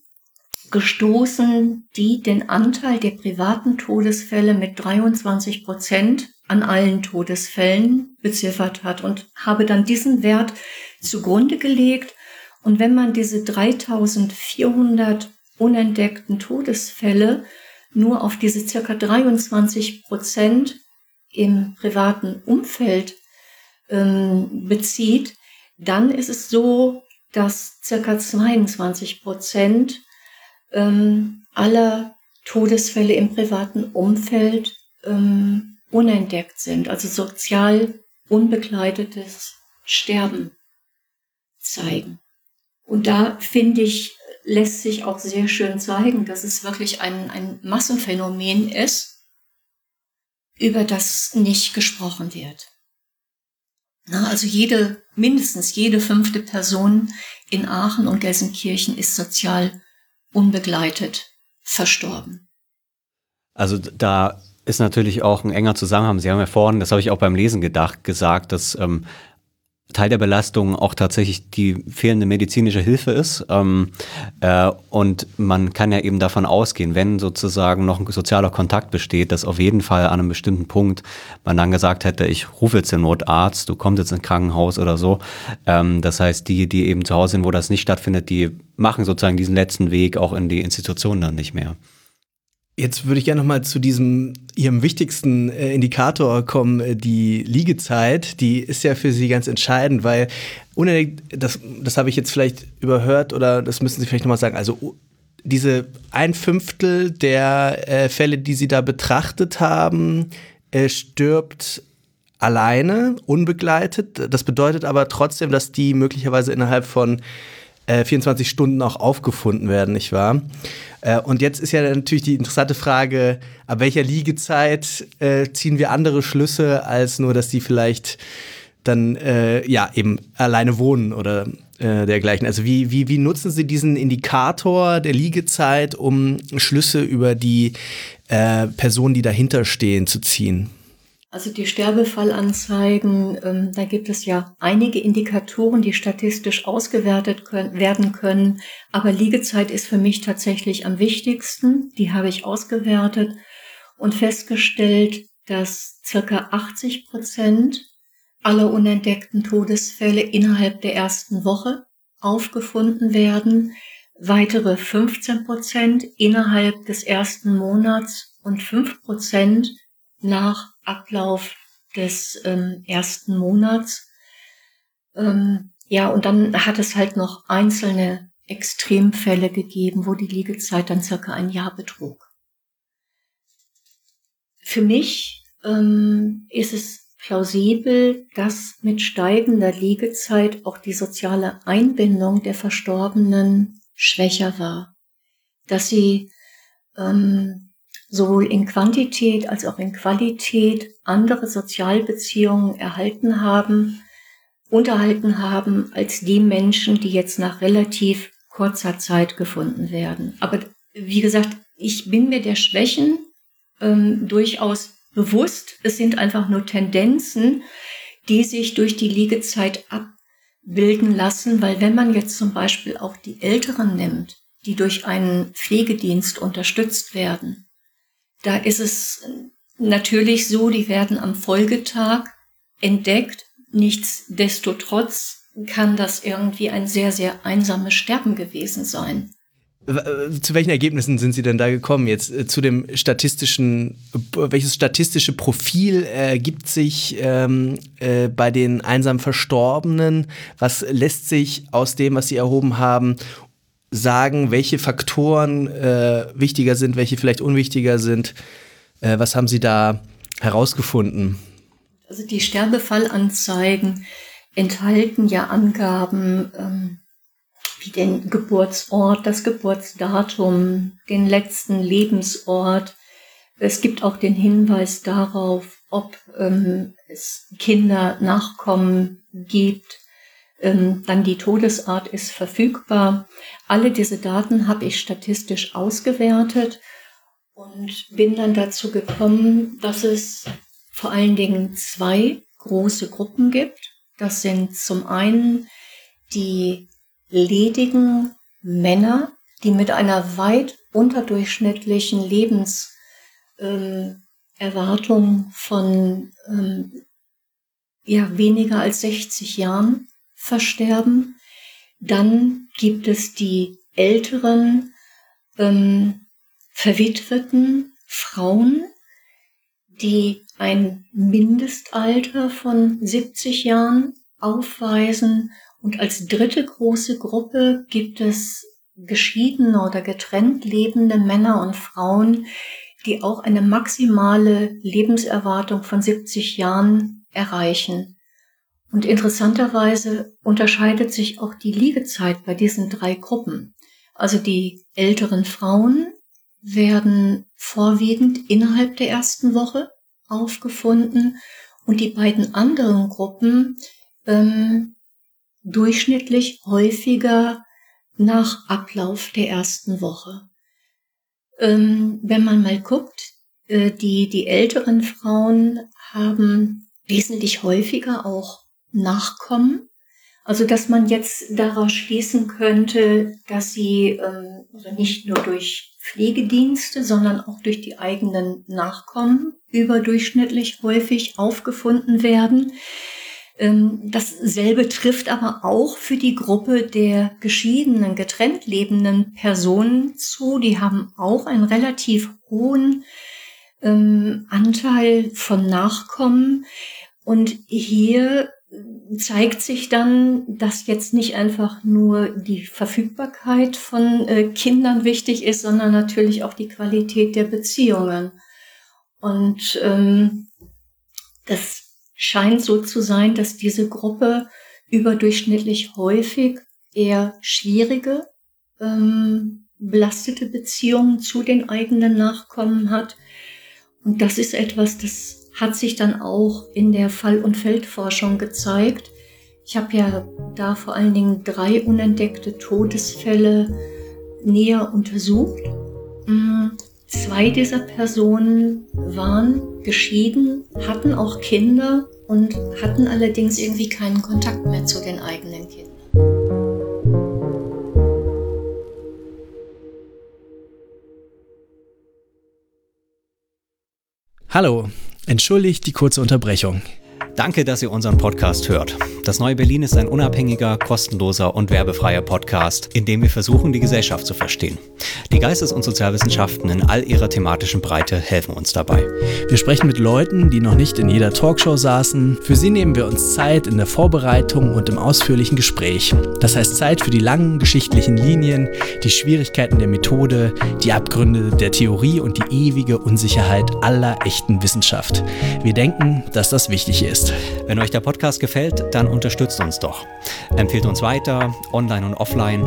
gestoßen, die den Anteil der privaten Todesfälle mit 23 Prozent an allen Todesfällen beziffert hat und habe dann diesen Wert zugrunde gelegt. Und wenn man diese 3400 unentdeckten Todesfälle nur auf diese circa 23 Prozent im privaten Umfeld ähm, bezieht, dann ist es so, dass circa 22 Prozent ähm, aller Todesfälle im privaten Umfeld ähm, unentdeckt sind, also sozial unbegleitetes Sterben zeigen. Und da finde ich, lässt sich auch sehr schön zeigen, dass es wirklich ein, ein Massenphänomen ist, über das nicht gesprochen wird. Also jede, mindestens jede fünfte Person in Aachen und Gelsenkirchen ist sozial unbegleitet verstorben. Also da ist natürlich auch ein enger Zusammenhang. Sie haben ja vorhin, das habe ich auch beim Lesen gedacht, gesagt, dass ähm, Teil der Belastung auch tatsächlich die fehlende medizinische Hilfe ist. Ähm, äh, und man kann ja eben davon ausgehen, wenn sozusagen noch ein sozialer Kontakt besteht, dass auf jeden Fall an einem bestimmten Punkt man dann gesagt hätte, ich rufe jetzt den Notarzt, du kommst jetzt ins Krankenhaus oder so. Ähm, das heißt, die, die eben zu Hause sind, wo das nicht stattfindet, die machen sozusagen diesen letzten Weg auch in die Institution dann nicht mehr. Jetzt würde ich gerne noch mal zu diesem Ihrem wichtigsten äh, Indikator kommen, äh, die Liegezeit. Die ist ja für Sie ganz entscheidend, weil ohne das, das habe ich jetzt vielleicht überhört oder das müssen Sie vielleicht noch mal sagen. Also diese ein Fünftel der äh, Fälle, die Sie da betrachtet haben, äh, stirbt alleine, unbegleitet. Das bedeutet aber trotzdem, dass die möglicherweise innerhalb von äh, 24 Stunden auch aufgefunden werden, nicht wahr? Äh, und jetzt ist ja natürlich die interessante Frage, ab welcher Liegezeit äh, ziehen wir andere Schlüsse, als nur, dass die vielleicht dann äh, ja eben alleine wohnen oder äh, dergleichen. Also wie, wie, wie nutzen Sie diesen Indikator der Liegezeit, um Schlüsse über die äh, Personen, die dahinter stehen, zu ziehen? Also die Sterbefallanzeigen, ähm, da gibt es ja einige Indikatoren, die statistisch ausgewertet können, werden können. Aber Liegezeit ist für mich tatsächlich am wichtigsten. Die habe ich ausgewertet und festgestellt, dass circa 80 Prozent aller unentdeckten Todesfälle innerhalb der ersten Woche aufgefunden werden. Weitere 15 Prozent innerhalb des ersten Monats und 5 Prozent nach Ablauf des ähm, ersten Monats. Ähm, ja, und dann hat es halt noch einzelne Extremfälle gegeben, wo die Liegezeit dann circa ein Jahr betrug. Für mich ähm, ist es plausibel, dass mit steigender Liegezeit auch die soziale Einbindung der Verstorbenen schwächer war, dass sie ähm, sowohl in Quantität als auch in Qualität andere Sozialbeziehungen erhalten haben, unterhalten haben, als die Menschen, die jetzt nach relativ kurzer Zeit gefunden werden. Aber wie gesagt, ich bin mir der Schwächen ähm, durchaus bewusst. Es sind einfach nur Tendenzen, die sich durch die Liegezeit abbilden lassen, weil wenn man jetzt zum Beispiel auch die Älteren nimmt, die durch einen Pflegedienst unterstützt werden, da ist es natürlich so, die werden am Folgetag entdeckt. Nichtsdestotrotz kann das irgendwie ein sehr, sehr einsames Sterben gewesen sein. Zu welchen Ergebnissen sind Sie denn da gekommen jetzt äh, zu dem statistischen, welches statistische Profil ergibt äh, sich ähm, äh, bei den einsam Verstorbenen? Was lässt sich aus dem, was Sie erhoben haben, sagen, welche Faktoren äh, wichtiger sind, welche vielleicht unwichtiger sind? Äh, was haben Sie da herausgefunden? Also die Sterbefallanzeigen enthalten ja Angaben ähm, wie den Geburtsort, das Geburtsdatum, den letzten Lebensort. Es gibt auch den Hinweis darauf, ob ähm, es Kinder, Nachkommen gibt dann die Todesart ist verfügbar. Alle diese Daten habe ich statistisch ausgewertet und bin dann dazu gekommen, dass es vor allen Dingen zwei große Gruppen gibt. Das sind zum einen die ledigen Männer, die mit einer weit unterdurchschnittlichen Lebenserwartung ähm, von ähm, ja, weniger als 60 Jahren versterben. Dann gibt es die älteren, ähm, verwitweten Frauen, die ein Mindestalter von 70 Jahren aufweisen. Und als dritte große Gruppe gibt es geschiedene oder getrennt lebende Männer und Frauen, die auch eine maximale Lebenserwartung von 70 Jahren erreichen. Und interessanterweise unterscheidet sich auch die Liegezeit bei diesen drei Gruppen. Also die älteren Frauen werden vorwiegend innerhalb der ersten Woche aufgefunden und die beiden anderen Gruppen ähm, durchschnittlich häufiger nach Ablauf der ersten Woche. Ähm, wenn man mal guckt, äh, die, die älteren Frauen haben wesentlich häufiger auch nachkommen. Also dass man jetzt daraus schließen könnte, dass sie ähm, also nicht nur durch Pflegedienste, sondern auch durch die eigenen Nachkommen überdurchschnittlich häufig aufgefunden werden. Ähm, dasselbe trifft aber auch für die Gruppe der geschiedenen, getrennt lebenden Personen zu. Die haben auch einen relativ hohen ähm, Anteil von Nachkommen. Und hier zeigt sich dann, dass jetzt nicht einfach nur die Verfügbarkeit von äh, Kindern wichtig ist, sondern natürlich auch die Qualität der Beziehungen. Und ähm, das scheint so zu sein, dass diese Gruppe überdurchschnittlich häufig eher schwierige, ähm, belastete Beziehungen zu den eigenen Nachkommen hat. Und das ist etwas, das hat sich dann auch in der Fall- und Feldforschung gezeigt. Ich habe ja da vor allen Dingen drei unentdeckte Todesfälle näher untersucht. Mm, zwei dieser Personen waren geschieden, hatten auch Kinder und hatten allerdings irgendwie keinen Kontakt mehr zu den eigenen Kindern. Hallo, entschuldigt die kurze Unterbrechung. Danke, dass ihr unseren Podcast hört. Das Neue Berlin ist ein unabhängiger, kostenloser und werbefreier Podcast, in dem wir versuchen, die Gesellschaft zu verstehen. Die Geistes- und Sozialwissenschaften in all ihrer thematischen Breite helfen uns dabei. Wir sprechen mit Leuten, die noch nicht in jeder Talkshow saßen. Für sie nehmen wir uns Zeit in der Vorbereitung und im ausführlichen Gespräch. Das heißt Zeit für die langen geschichtlichen Linien, die Schwierigkeiten der Methode, die Abgründe der Theorie und die ewige Unsicherheit aller echten Wissenschaft. Wir denken, dass das wichtig ist. Wenn euch der Podcast gefällt, dann unterstützt uns doch. Empfehlt uns weiter, online und offline.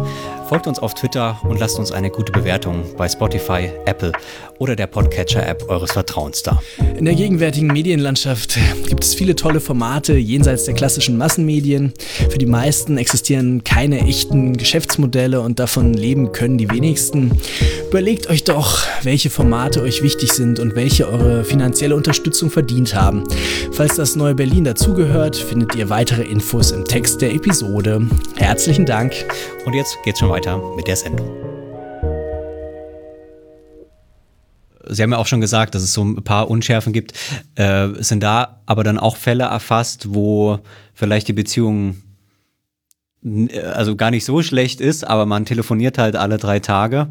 Folgt uns auf Twitter und lasst uns eine gute Bewertung bei Spotify, Apple oder der Podcatcher-App eures Vertrauens da. In der gegenwärtigen Medienlandschaft gibt es viele tolle Formate jenseits der klassischen Massenmedien. Für die meisten existieren keine echten Geschäftsmodelle und davon leben können die wenigsten. Überlegt euch doch, welche Formate euch wichtig sind und welche eure finanzielle Unterstützung verdient haben. Falls das neue Berlin dazugehört, findet ihr weitere Infos im Text der Episode. Herzlichen Dank. Und jetzt geht's schon weiter mit der Sendung. Sie haben ja auch schon gesagt, dass es so ein paar Unschärfen gibt. Äh, sind da aber dann auch Fälle erfasst, wo vielleicht die Beziehung also gar nicht so schlecht ist, aber man telefoniert halt alle drei Tage.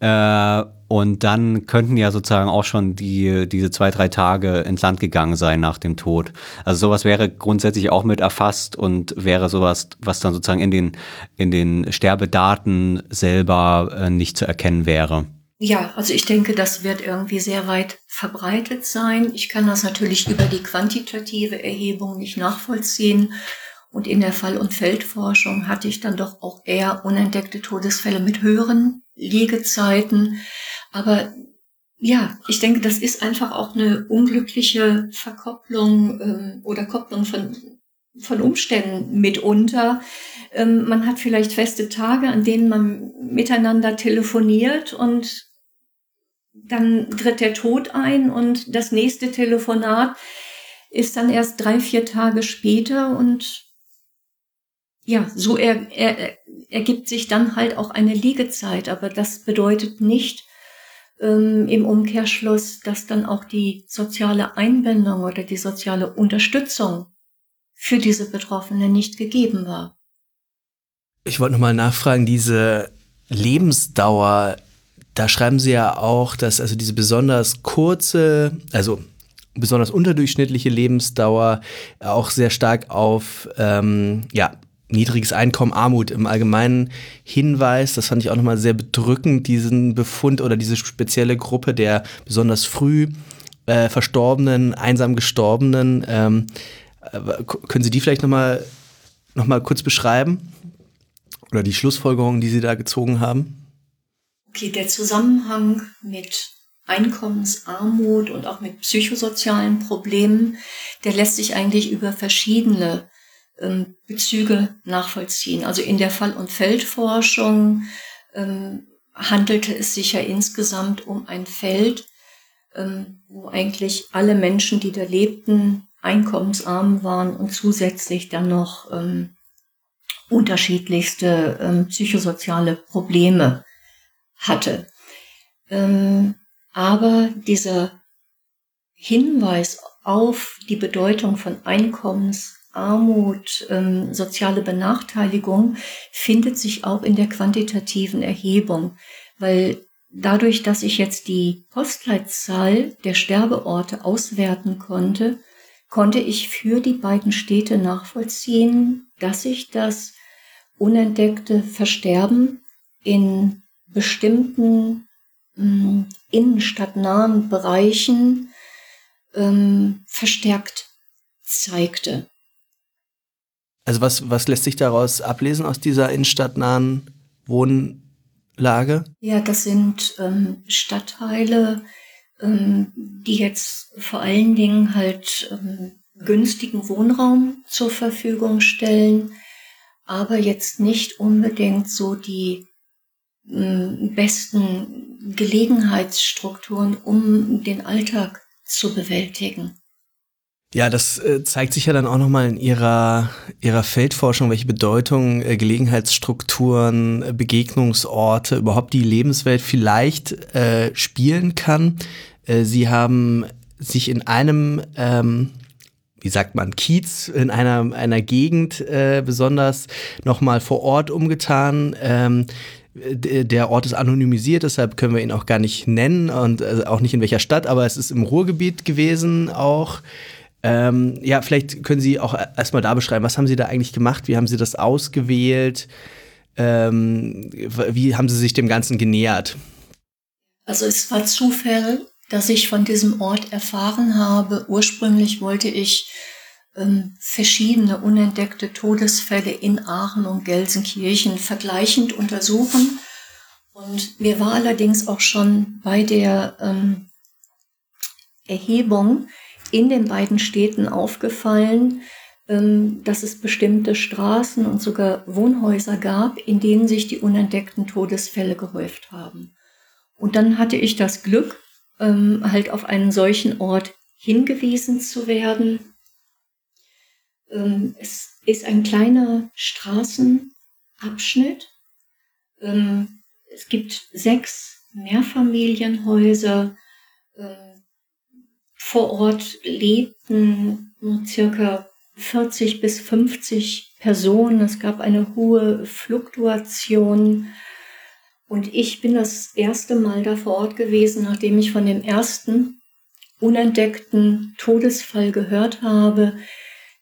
Äh, und dann könnten ja sozusagen auch schon die, diese zwei, drei Tage ins Land gegangen sein nach dem Tod. Also sowas wäre grundsätzlich auch mit erfasst und wäre sowas, was dann sozusagen in den, in den Sterbedaten selber äh, nicht zu erkennen wäre. Ja, also ich denke, das wird irgendwie sehr weit verbreitet sein. Ich kann das natürlich über die quantitative Erhebung nicht nachvollziehen. Und in der Fall- und Feldforschung hatte ich dann doch auch eher unentdeckte Todesfälle mit höheren Liegezeiten. Aber ja, ich denke, das ist einfach auch eine unglückliche Verkopplung ähm, oder Kopplung von, von Umständen mitunter. Ähm, man hat vielleicht feste Tage, an denen man miteinander telefoniert und dann tritt der Tod ein und das nächste Telefonat ist dann erst drei, vier Tage später und ja, so er, er, ergibt sich dann halt auch eine Liegezeit, aber das bedeutet nicht ähm, im Umkehrschluss, dass dann auch die soziale Einbindung oder die soziale Unterstützung für diese Betroffenen nicht gegeben war. Ich wollte nochmal nachfragen, diese Lebensdauer, da schreiben Sie ja auch, dass also diese besonders kurze, also besonders unterdurchschnittliche Lebensdauer auch sehr stark auf ähm, ja, niedriges Einkommen, Armut im Allgemeinen hinweist. Das fand ich auch nochmal sehr bedrückend, diesen Befund oder diese spezielle Gruppe der besonders früh äh, Verstorbenen, einsam Gestorbenen. Ähm, äh, können Sie die vielleicht nochmal noch mal kurz beschreiben? Oder die Schlussfolgerungen, die Sie da gezogen haben? Okay, der Zusammenhang mit Einkommensarmut und auch mit psychosozialen Problemen, der lässt sich eigentlich über verschiedene ähm, Bezüge nachvollziehen. Also in der Fall- und Feldforschung ähm, handelte es sich ja insgesamt um ein Feld, ähm, wo eigentlich alle Menschen, die da lebten, einkommensarm waren und zusätzlich dann noch ähm, unterschiedlichste ähm, psychosoziale Probleme hatte. Aber dieser Hinweis auf die Bedeutung von Einkommens Armut, ähm, soziale Benachteiligung findet sich auch in der quantitativen Erhebung, weil dadurch, dass ich jetzt die Postleitzahl der Sterbeorte auswerten konnte, konnte ich für die beiden Städte nachvollziehen, dass sich das unentdeckte Versterben in bestimmten äh, innenstadtnahen Bereichen ähm, verstärkt zeigte. Also was, was lässt sich daraus ablesen aus dieser innenstadtnahen Wohnlage? Ja, das sind ähm, Stadtteile, ähm, die jetzt vor allen Dingen halt ähm, günstigen Wohnraum zur Verfügung stellen, aber jetzt nicht unbedingt so die ähm, besten Gelegenheitsstrukturen, um den Alltag zu bewältigen. Ja, das äh, zeigt sich ja dann auch nochmal in ihrer, ihrer Feldforschung, welche Bedeutung äh, Gelegenheitsstrukturen, äh, Begegnungsorte, überhaupt die Lebenswelt vielleicht äh, spielen kann. Sie haben sich in einem, ähm, wie sagt man, Kiez, in einer, einer Gegend äh, besonders nochmal vor Ort umgetan. Ähm, der Ort ist anonymisiert, deshalb können wir ihn auch gar nicht nennen und auch nicht in welcher Stadt, aber es ist im Ruhrgebiet gewesen auch. Ähm, ja, vielleicht können Sie auch erstmal da beschreiben, was haben Sie da eigentlich gemacht? Wie haben Sie das ausgewählt? Ähm, wie haben Sie sich dem Ganzen genähert? Also es war Zufall, dass ich von diesem Ort erfahren habe. Ursprünglich wollte ich ähm, verschiedene unentdeckte Todesfälle in Aachen und Gelsenkirchen vergleichend untersuchen. Und mir war allerdings auch schon bei der ähm, Erhebung in den beiden Städten aufgefallen, ähm, dass es bestimmte Straßen und sogar Wohnhäuser gab, in denen sich die unentdeckten Todesfälle gehäuft haben. Und dann hatte ich das Glück, ähm, halt auf einen solchen Ort hingewiesen zu werden. Ähm, es ist ein kleiner Straßenabschnitt. Es gibt sechs Mehrfamilienhäuser, vor Ort lebten circa 40 bis 50 Personen. Es gab eine hohe Fluktuation. Und ich bin das erste Mal da vor Ort gewesen, nachdem ich von dem ersten unentdeckten Todesfall gehört habe.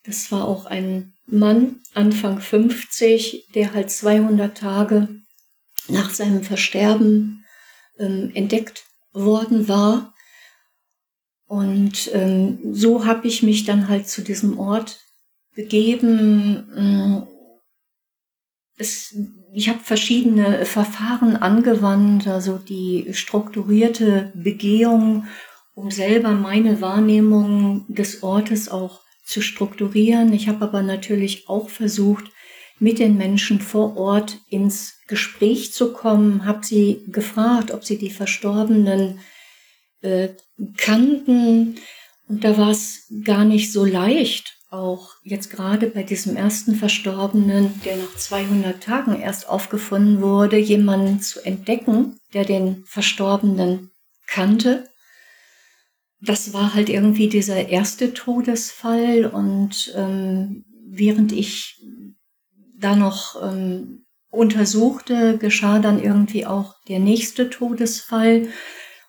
Das war auch ein Mann, Anfang 50, der halt 200 Tage nach seinem Versterben ähm, entdeckt worden war. Und ähm, so habe ich mich dann halt zu diesem Ort begeben. Ähm, es, ich habe verschiedene Verfahren angewandt, also die strukturierte Begehung, um selber meine Wahrnehmung des Ortes auch zu strukturieren. Ich habe aber natürlich auch versucht, mit den Menschen vor Ort ins Gespräch zu kommen, habe sie gefragt, ob sie die Verstorbenen äh, kannten. Und da war es gar nicht so leicht, auch jetzt gerade bei diesem ersten Verstorbenen, der nach 200 Tagen erst aufgefunden wurde, jemanden zu entdecken, der den Verstorbenen kannte. Das war halt irgendwie dieser erste Todesfall und ähm, während ich da noch ähm, untersuchte, geschah dann irgendwie auch der nächste Todesfall.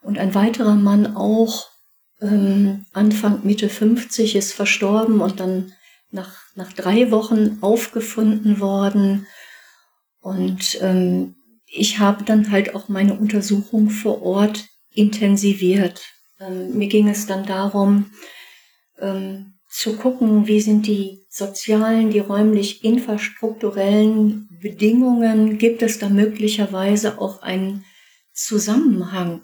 Und ein weiterer Mann auch ähm, Anfang, Mitte 50 ist verstorben und dann nach, nach drei Wochen aufgefunden worden. Und ähm, ich habe dann halt auch meine Untersuchung vor Ort intensiviert. Ähm, mir ging es dann darum, ähm, zu gucken, wie sind die sozialen, die räumlich infrastrukturellen Bedingungen, gibt es da möglicherweise auch einen Zusammenhang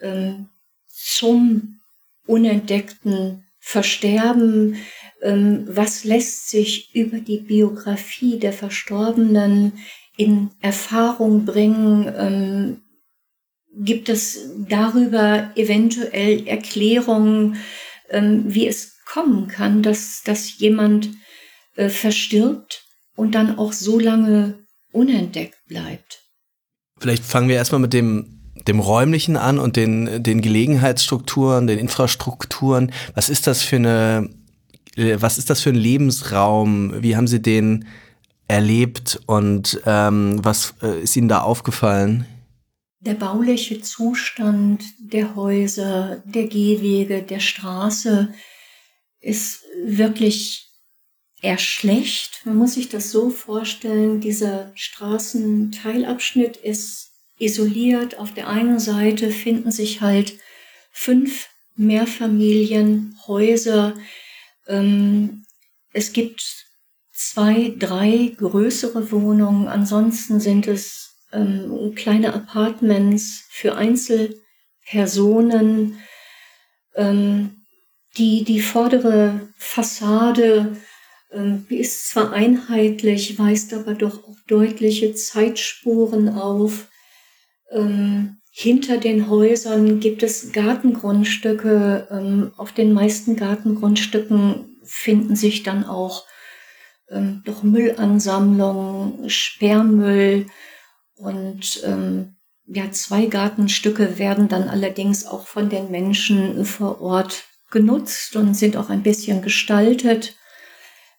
ähm, zum unentdeckten Versterben, ähm, was lässt sich über die Biografie der Verstorbenen in Erfahrung bringen, ähm, gibt es darüber eventuell Erklärungen, ähm, wie es kommen kann, dass, dass jemand äh, verstirbt und dann auch so lange unentdeckt bleibt. Vielleicht fangen wir erstmal mit dem dem räumlichen an und den, den Gelegenheitsstrukturen, den Infrastrukturen. Was ist das für eine, äh, was ist das für ein Lebensraum? Wie haben Sie den erlebt und ähm, was äh, ist Ihnen da aufgefallen? Der bauliche Zustand der Häuser, der Gehwege, der Straße ist wirklich eher schlecht. Man muss sich das so vorstellen, dieser Straßenteilabschnitt ist isoliert. Auf der einen Seite finden sich halt fünf Mehrfamilienhäuser. Ähm, es gibt zwei, drei größere Wohnungen. Ansonsten sind es ähm, kleine Apartments für Einzelpersonen. Ähm, die, die vordere Fassade ähm, ist zwar einheitlich, weist aber doch auch deutliche Zeitspuren auf. Ähm, hinter den Häusern gibt es Gartengrundstücke. Ähm, auf den meisten Gartengrundstücken finden sich dann auch ähm, doch Müllansammlungen, Sperrmüll und ähm, ja, zwei Gartenstücke werden dann allerdings auch von den Menschen vor Ort genutzt und sind auch ein bisschen gestaltet.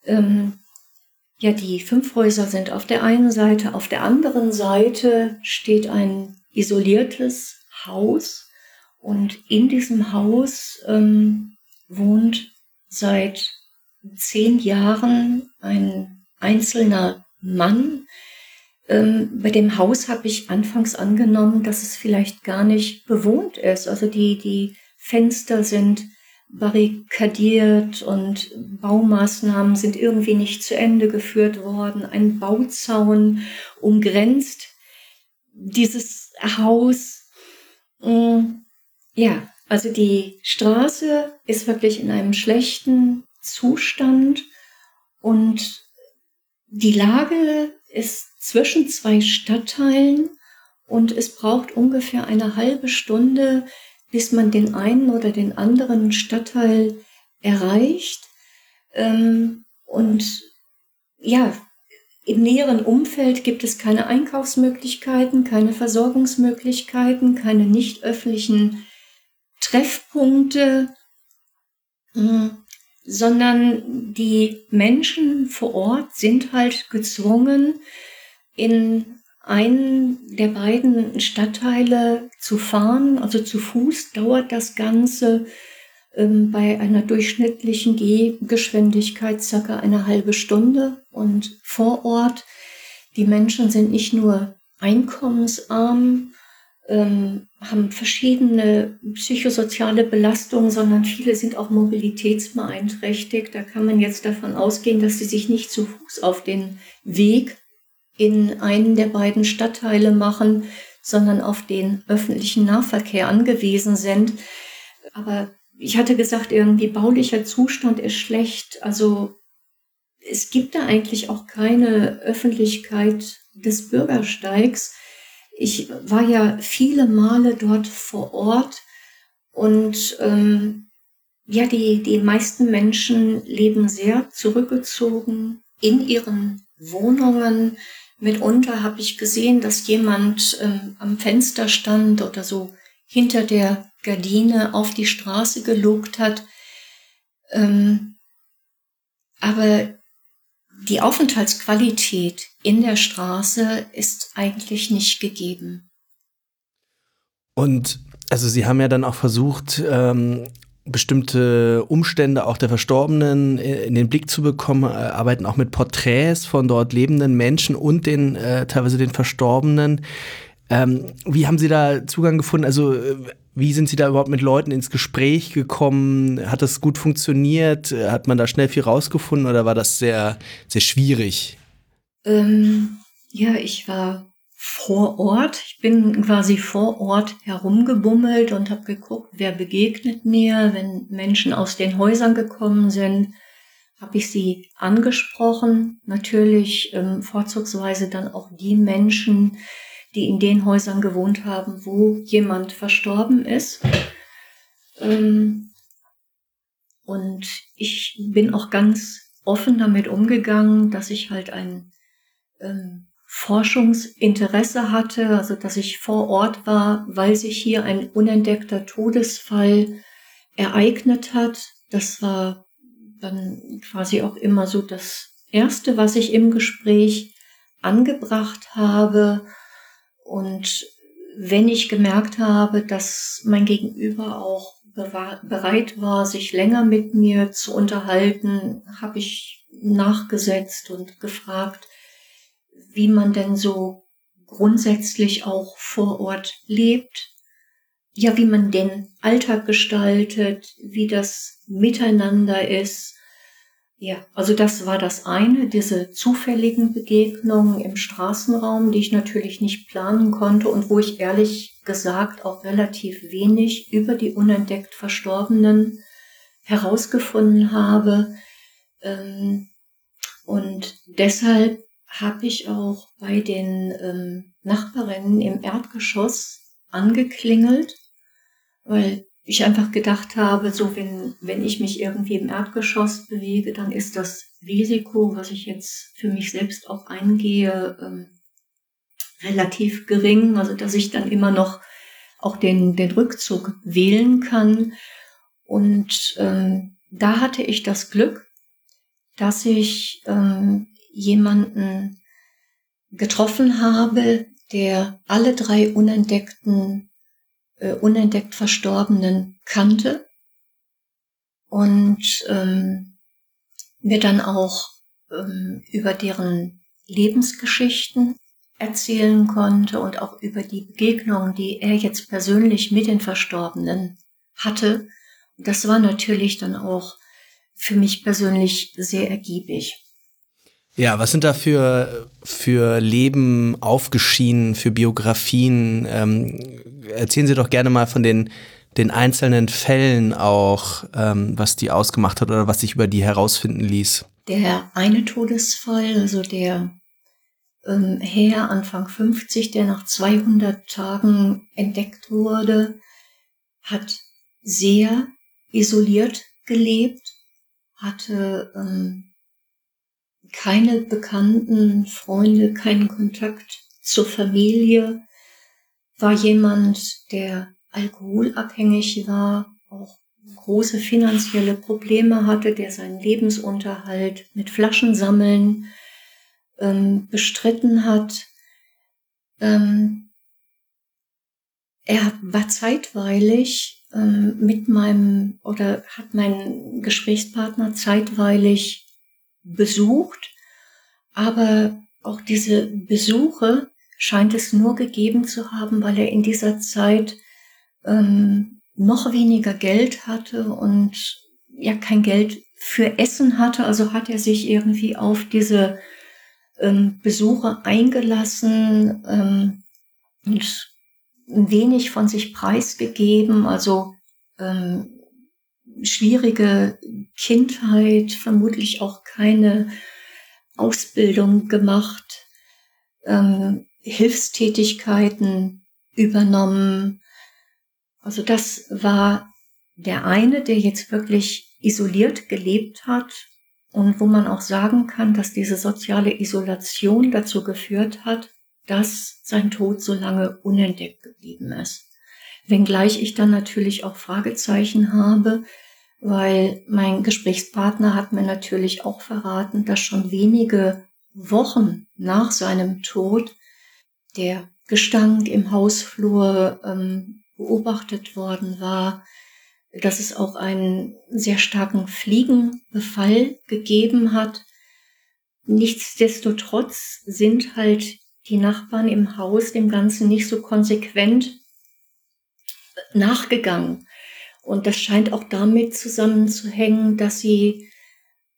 Ähm, ja, die fünf Häuser sind auf der einen Seite, auf der anderen Seite steht ein isoliertes Haus und in diesem Haus ähm, wohnt seit zehn Jahren ein einzelner Mann. Ähm, bei dem Haus habe ich anfangs angenommen, dass es vielleicht gar nicht bewohnt ist. Also die, die Fenster sind barrikadiert und Baumaßnahmen sind irgendwie nicht zu Ende geführt worden. Ein Bauzaun umgrenzt dieses Haus. Mm, ja, also die Straße ist wirklich in einem schlechten Zustand und die Lage ist zwischen zwei Stadtteilen und es braucht ungefähr eine halbe Stunde, bis man den einen oder den anderen Stadtteil erreicht. Ähm, und ja, im näheren Umfeld gibt es keine Einkaufsmöglichkeiten, keine Versorgungsmöglichkeiten, keine nicht öffentlichen Treffpunkte, äh, sondern die Menschen vor Ort sind halt gezwungen, in einen der beiden Stadtteile zu fahren. Also zu Fuß dauert das Ganze ähm, bei einer durchschnittlichen Gehgeschwindigkeit circa eine halbe Stunde. Und vor Ort, die Menschen sind nicht nur einkommensarm, ähm, haben verschiedene psychosoziale Belastungen, sondern viele sind auch mobilitätsbeeinträchtigt. Da kann man jetzt davon ausgehen, dass sie sich nicht zu Fuß auf den Weg in einen der beiden Stadtteile machen, sondern auf den öffentlichen Nahverkehr angewiesen sind. Aber ich hatte gesagt, irgendwie baulicher Zustand ist schlecht. Also es gibt da eigentlich auch keine Öffentlichkeit des Bürgersteigs. Ich war ja viele Male dort vor Ort und ähm, ja, die, die meisten Menschen leben sehr zurückgezogen in ihren Wohnungen, Mitunter habe ich gesehen, dass jemand ähm, am Fenster stand oder so hinter der Gardine auf die Straße gelugt hat. Ähm, aber die Aufenthaltsqualität in der Straße ist eigentlich nicht gegeben. Und also Sie haben ja dann auch versucht, ähm, bestimmte Umstände auch der Verstorbenen äh, in den Blick zu bekommen, äh, arbeiten auch mit Porträts von dort lebenden Menschen und den äh, teilweise den Verstorbenen. Ähm, wie haben Sie da Zugang gefunden? Also äh, wie sind Sie da überhaupt mit Leuten ins Gespräch gekommen? Hat das gut funktioniert? Hat man da schnell viel rausgefunden oder war das sehr, sehr schwierig? Ähm, ja, ich war vor Ort. Ich bin quasi vor Ort herumgebummelt und habe geguckt, wer begegnet mir. Wenn Menschen aus den Häusern gekommen sind, habe ich sie angesprochen. Natürlich ähm, vorzugsweise dann auch die Menschen, die in den Häusern gewohnt haben, wo jemand verstorben ist. Ähm, und ich bin auch ganz offen damit umgegangen, dass ich halt ein ähm, Forschungsinteresse hatte, also dass ich vor Ort war, weil sich hier ein unentdeckter Todesfall ereignet hat. Das war dann quasi auch immer so das Erste, was ich im Gespräch angebracht habe. Und wenn ich gemerkt habe, dass mein Gegenüber auch bereit war, sich länger mit mir zu unterhalten, habe ich nachgesetzt und gefragt, wie man denn so grundsätzlich auch vor Ort lebt, ja, wie man den Alltag gestaltet, wie das Miteinander ist. Ja, also das war das eine, diese zufälligen Begegnungen im Straßenraum, die ich natürlich nicht planen konnte und wo ich ehrlich gesagt auch relativ wenig über die unentdeckt Verstorbenen herausgefunden habe. Ähm, und deshalb habe ich auch bei den ähm, Nachbarinnen im Erdgeschoss angeklingelt, weil ich einfach gedacht habe, so wenn, wenn ich mich irgendwie im Erdgeschoss bewege, dann ist das Risiko, was ich jetzt für mich selbst auch eingehe, ähm, relativ gering, also dass ich dann immer noch auch den, den Rückzug wählen kann. Und ähm, da hatte ich das Glück, dass ich ähm, jemanden getroffen habe, der alle drei unentdeckten, äh, unentdeckt Verstorbenen kannte und ähm, mir dann auch ähm, über deren Lebensgeschichten erzählen konnte und auch über die Begegnungen, die er jetzt persönlich mit den Verstorbenen hatte. Das war natürlich dann auch für mich persönlich sehr ergiebig. Ja, was sind da für, für Leben aufgeschienen, für Biografien? Ähm, erzählen Sie doch gerne mal von den, den einzelnen Fällen auch, ähm, was die ausgemacht hat oder was sich über die herausfinden ließ. Der eine Todesfall, also der ähm, Herr Anfang 50, der nach 200 Tagen entdeckt wurde, hat sehr isoliert gelebt, hatte ähm, keine bekannten Freunde, keinen Kontakt zur Familie, war jemand, der alkoholabhängig war, auch große finanzielle Probleme hatte, der seinen Lebensunterhalt mit Flaschensammeln ähm, bestritten hat. Ähm, er war zeitweilig ähm, mit meinem oder hat meinen Gesprächspartner zeitweilig besucht, aber auch diese Besuche scheint es nur gegeben zu haben, weil er in dieser Zeit ähm, noch weniger Geld hatte und ja kein Geld für Essen hatte. Also hat er sich irgendwie auf diese ähm, Besuche eingelassen ähm, und wenig von sich preisgegeben. Also ähm, schwierige Kindheit, vermutlich auch keine Ausbildung gemacht, ähm, Hilfstätigkeiten übernommen. Also das war der eine, der jetzt wirklich isoliert gelebt hat und wo man auch sagen kann, dass diese soziale Isolation dazu geführt hat, dass sein Tod so lange unentdeckt geblieben ist. Wenngleich ich dann natürlich auch Fragezeichen habe, weil mein Gesprächspartner hat mir natürlich auch verraten, dass schon wenige Wochen nach seinem Tod der Gestank im Hausflur ähm, beobachtet worden war, dass es auch einen sehr starken Fliegenbefall gegeben hat. Nichtsdestotrotz sind halt die Nachbarn im Haus dem Ganzen nicht so konsequent nachgegangen. Und das scheint auch damit zusammenzuhängen, dass sie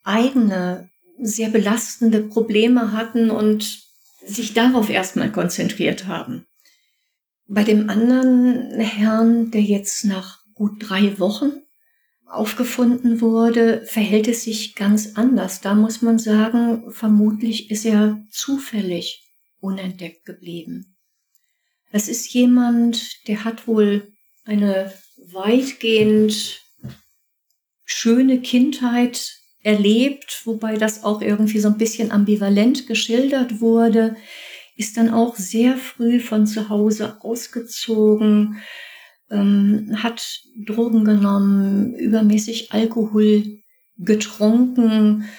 eigene, sehr belastende Probleme hatten und sich darauf erstmal konzentriert haben. Bei dem anderen Herrn, der jetzt nach gut drei Wochen aufgefunden wurde, verhält es sich ganz anders. Da muss man sagen, vermutlich ist er zufällig unentdeckt geblieben. Es ist jemand, der hat wohl eine weitgehend schöne Kindheit erlebt, wobei das auch irgendwie so ein bisschen ambivalent geschildert wurde, ist dann auch sehr früh von zu Hause ausgezogen, ähm, hat Drogen genommen, übermäßig Alkohol getrunken,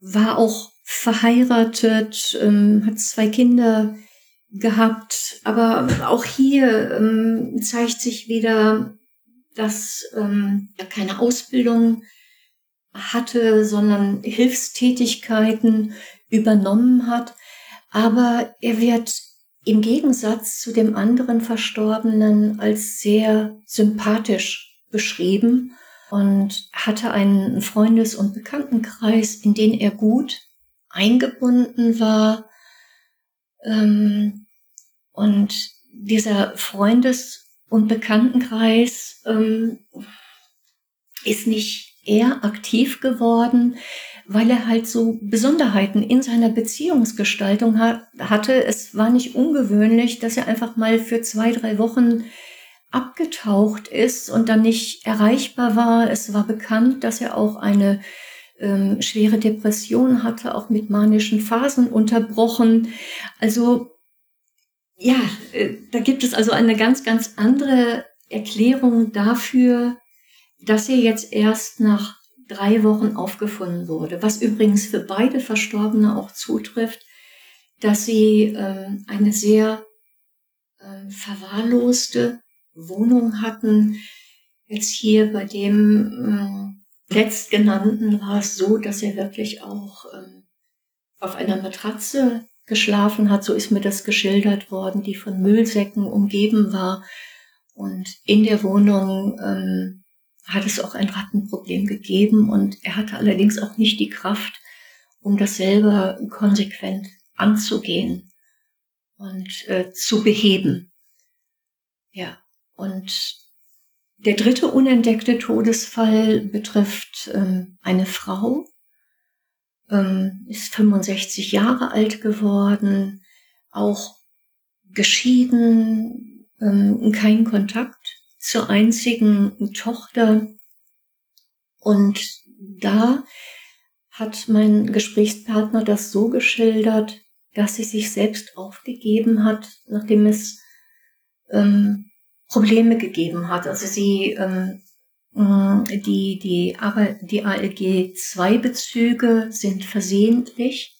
war auch verheiratet, ähm, hat zwei Kinder gehabt, aber auch hier ähm, zeigt sich wieder dass ähm, er keine Ausbildung hatte, sondern Hilfstätigkeiten übernommen hat. Aber er wird im Gegensatz zu dem anderen Verstorbenen als sehr sympathisch beschrieben und hatte einen Freundes- und Bekanntenkreis, in den er gut eingebunden war. Ähm, und dieser Freundes- und Bekanntenkreis ähm, ist nicht eher aktiv geworden, weil er halt so Besonderheiten in seiner Beziehungsgestaltung hat, hatte. Es war nicht ungewöhnlich, dass er einfach mal für zwei, drei Wochen abgetaucht ist und dann nicht erreichbar war. Es war bekannt, dass er auch eine ähm, schwere Depression hatte, auch mit manischen Phasen unterbrochen. Also ja, äh, da gibt es also eine ganz, ganz andere Erklärung dafür, dass er jetzt erst nach drei Wochen aufgefunden wurde. Was übrigens für beide Verstorbene auch zutrifft, dass sie ähm, eine sehr ähm, verwahrloste Wohnung hatten. Jetzt hier bei dem ähm, letztgenannten war es so, dass er wirklich auch ähm, auf einer Matratze geschlafen hat. So ist mir das geschildert worden, die von Müllsäcken umgeben war. Und in der Wohnung ähm, hat es auch ein Rattenproblem gegeben und er hatte allerdings auch nicht die Kraft, um das selber konsequent anzugehen und äh, zu beheben. Ja, und der dritte unentdeckte Todesfall betrifft ähm, eine Frau, ähm, ist 65 Jahre alt geworden, auch geschieden, ähm, kein Kontakt zur einzigen Tochter. Und da hat mein Gesprächspartner das so geschildert, dass sie sich selbst aufgegeben hat, nachdem es ähm, Probleme gegeben hat. Also sie ähm, äh, die die die ALG 2 Bezüge sind versehentlich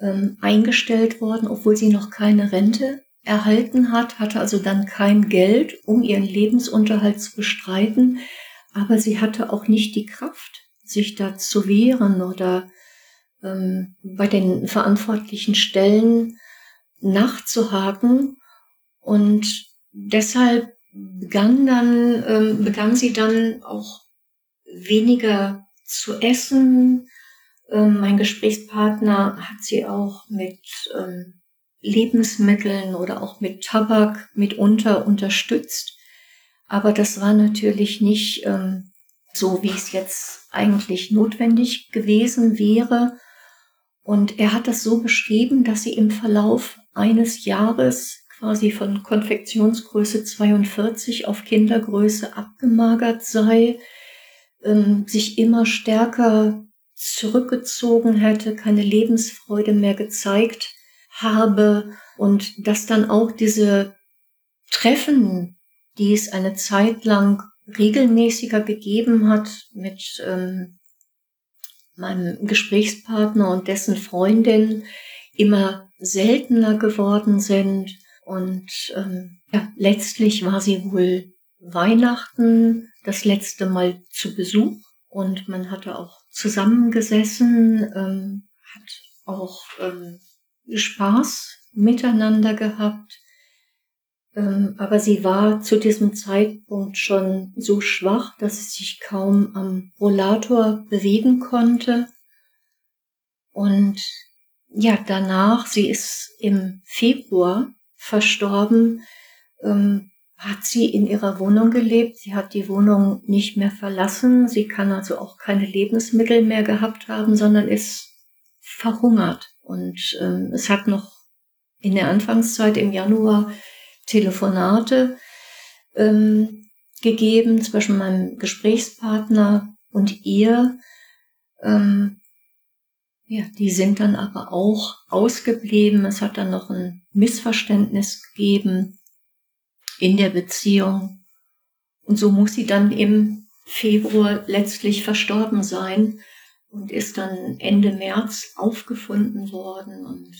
ähm, eingestellt worden, obwohl sie noch keine Rente erhalten hat, hatte also dann kein Geld, um ihren Lebensunterhalt zu bestreiten, aber sie hatte auch nicht die Kraft, sich da zu wehren oder ähm, bei den verantwortlichen Stellen nachzuhaken. Und deshalb begann dann, ähm, begann sie dann auch weniger zu essen. Ähm, mein Gesprächspartner hat sie auch mit ähm, Lebensmitteln oder auch mit Tabak mitunter unterstützt. Aber das war natürlich nicht ähm, so, wie es jetzt eigentlich notwendig gewesen wäre. Und er hat das so beschrieben, dass sie im Verlauf eines Jahres quasi von Konfektionsgröße 42 auf Kindergröße abgemagert sei, ähm, sich immer stärker zurückgezogen hätte, keine Lebensfreude mehr gezeigt habe und dass dann auch diese Treffen, die es eine Zeit lang regelmäßiger gegeben hat mit ähm, meinem Gesprächspartner und dessen Freundin, immer seltener geworden sind. Und ähm, ja, letztlich war sie wohl Weihnachten das letzte Mal zu Besuch und man hatte auch zusammengesessen, ähm, hat auch ähm, Spaß miteinander gehabt. Ähm, aber sie war zu diesem Zeitpunkt schon so schwach, dass sie sich kaum am Rollator bewegen konnte. Und ja, danach, sie ist im Februar verstorben, ähm, hat sie in ihrer Wohnung gelebt. Sie hat die Wohnung nicht mehr verlassen. Sie kann also auch keine Lebensmittel mehr gehabt haben, sondern ist verhungert. Und ähm, es hat noch in der Anfangszeit im Januar Telefonate ähm, gegeben zwischen meinem Gesprächspartner und ihr. Ähm, ja, die sind dann aber auch ausgeblieben. Es hat dann noch ein Missverständnis gegeben in der Beziehung. Und so muss sie dann im Februar letztlich verstorben sein und ist dann Ende März aufgefunden worden. Und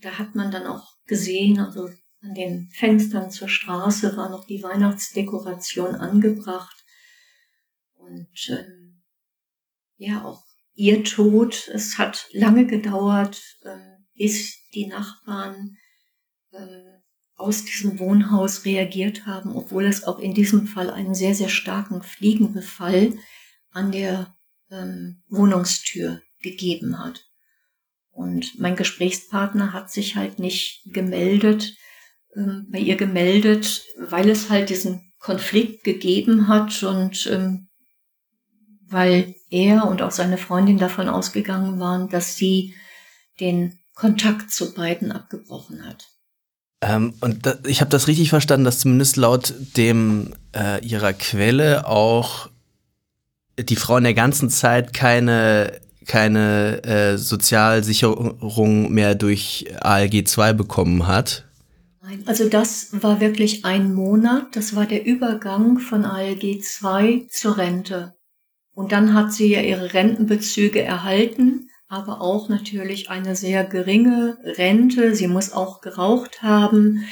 da hat man dann auch gesehen, also An den Fenstern zur Straße war noch die Weihnachtsdekoration angebracht. Und ähm, ja, auch ihr Tod, es hat lange gedauert, ähm, bis die Nachbarn ähm, aus diesem Wohnhaus reagiert haben, obwohl es auch in diesem Fall einen sehr, sehr starken Fliegenbefall an der ähm, Wohnungstür gegeben hat. Und mein Gesprächspartner hat sich halt nicht gemeldet, bei ihr gemeldet, weil es halt diesen Konflikt gegeben hat und ähm, weil er und auch seine Freundin davon ausgegangen waren, dass sie den Kontakt zu beiden abgebrochen hat. Ähm, und da, ich habe das richtig verstanden, dass zumindest laut dem äh, ihrer Quelle auch die Frau in der ganzen Zeit keine keine äh, Sozialsicherung mehr durch ALG 2 bekommen hat. Nein, also das war wirklich ein Monat, das war der Übergang von ALG 2 zur Rente. Und dann hat sie ja ihre Rentenbezüge erhalten, aber auch natürlich eine sehr geringe Rente. Sie muss auch geraucht haben.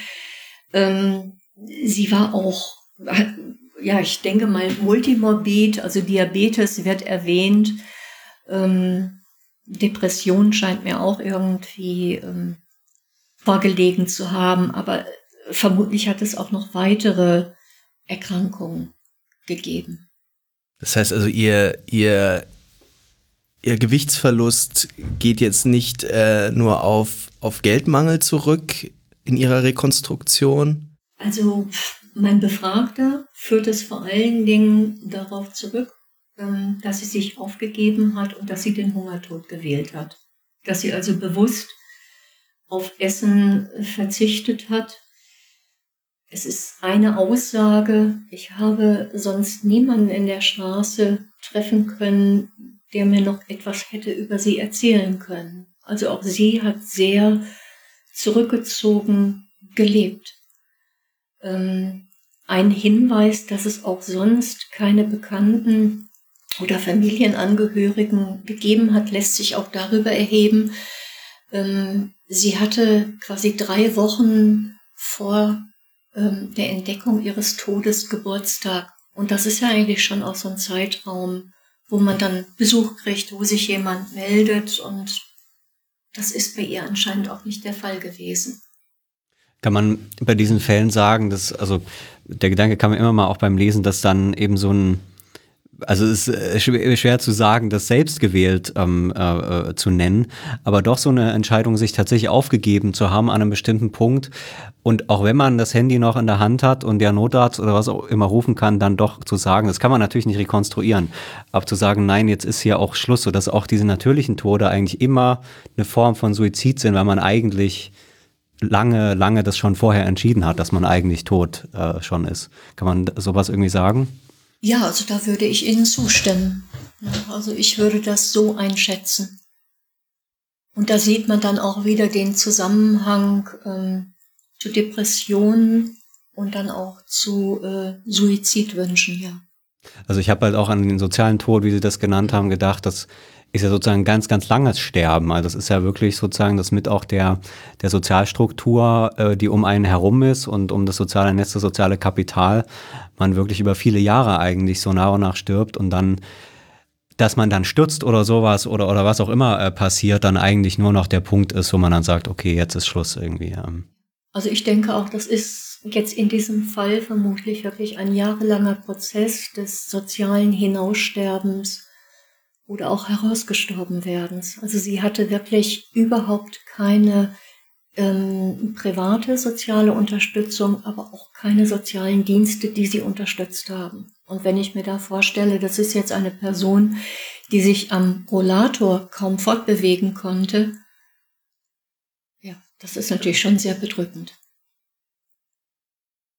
Ähm, sie war auch, ja, ich denke mal, multimorbid, also Diabetes wird erwähnt. Ähm, Depression scheint mir auch irgendwie ähm, vorgelegen zu haben, aber vermutlich hat es auch noch weitere Erkrankungen gegeben. Das heißt also, ihr, ihr, ihr Gewichtsverlust geht jetzt nicht äh, nur auf, auf Geldmangel zurück in ihrer Rekonstruktion? Also mein Befragter führt es vor allen Dingen darauf zurück, ähm, dass sie sich aufgegeben hat und dass sie den Hungertod gewählt hat. Dass sie also bewusst auf Essen verzichtet hat es ist eine Aussage. Ich habe sonst niemanden in der Straße treffen können, der mir noch etwas hätte über sie erzählen können. Also auch sie hat sehr zurückgezogen gelebt. Ähm, ein Hinweis, dass es auch sonst keine Bekannten oder Familienangehörigen gegeben hat, lässt sich auch darüber erheben. Ähm, sie hatte quasi drei Wochen vor ähm, der Entdeckung ihres Todes Geburtstag. Und das ist ja eigentlich schon auch so ein Zeitraum, wo man dann Besuch kriegt, wo sich jemand meldet und das ist bei ihr anscheinend auch nicht der Fall gewesen. Kann man bei diesen Fällen sagen, dass, also der Gedanke kam immer mal auch beim Lesen, dass dann eben so ein also es ist schwer zu sagen, das selbst gewählt ähm, äh, äh, zu nennen, aber doch so eine Entscheidung, sich tatsächlich aufgegeben zu haben an einem bestimmten Punkt und auch wenn man das Handy noch in der Hand hat und der Notarzt oder was auch immer rufen kann, dann doch zu sagen, das kann man natürlich nicht rekonstruieren, aber zu sagen, nein, jetzt ist hier auch Schluss, sodass auch diese natürlichen Tode eigentlich immer eine Form von Suizid sind, weil man eigentlich lange, lange das schon vorher entschieden hat, dass man eigentlich tot äh, schon ist. Kann man sowas irgendwie sagen? Ja, also da würde ich Ihnen zustimmen. Also ich würde das so einschätzen. Und da sieht man dann auch wieder den Zusammenhang ähm, zu Depressionen und dann auch zu äh, Suizidwünschen, ja. Also ich habe halt auch an den sozialen Tod, wie Sie das genannt haben, gedacht, dass ist ja sozusagen ein ganz, ganz langes Sterben. Also das ist ja wirklich sozusagen das mit auch der, der Sozialstruktur, äh, die um einen herum ist und um das soziale Netz, das soziale Kapital, man wirklich über viele Jahre eigentlich so nach und nach stirbt und dann dass man dann stürzt oder sowas oder, oder was auch immer äh, passiert, dann eigentlich nur noch der Punkt ist, wo man dann sagt, okay, jetzt ist Schluss irgendwie. Also ich denke auch, das ist jetzt in diesem Fall vermutlich wirklich ein jahrelanger Prozess des sozialen Hinaussterbens oder auch herausgestorben werdens. Also sie hatte wirklich überhaupt keine ähm, private soziale Unterstützung, aber auch keine sozialen Dienste, die sie unterstützt haben. Und wenn ich mir da vorstelle, das ist jetzt eine Person, die sich am Rollator kaum fortbewegen konnte, ja, das ist natürlich schon sehr bedrückend.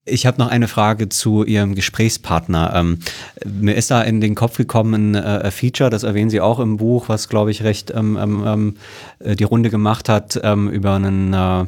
Ich habe noch eine Frage zu Ihrem Gesprächspartner. Ähm, mir ist da in den Kopf gekommen ein äh, Feature, das erwähnen Sie auch im Buch, was glaube ich recht ähm, ähm, ähm, äh, die Runde gemacht hat ähm, über einen äh,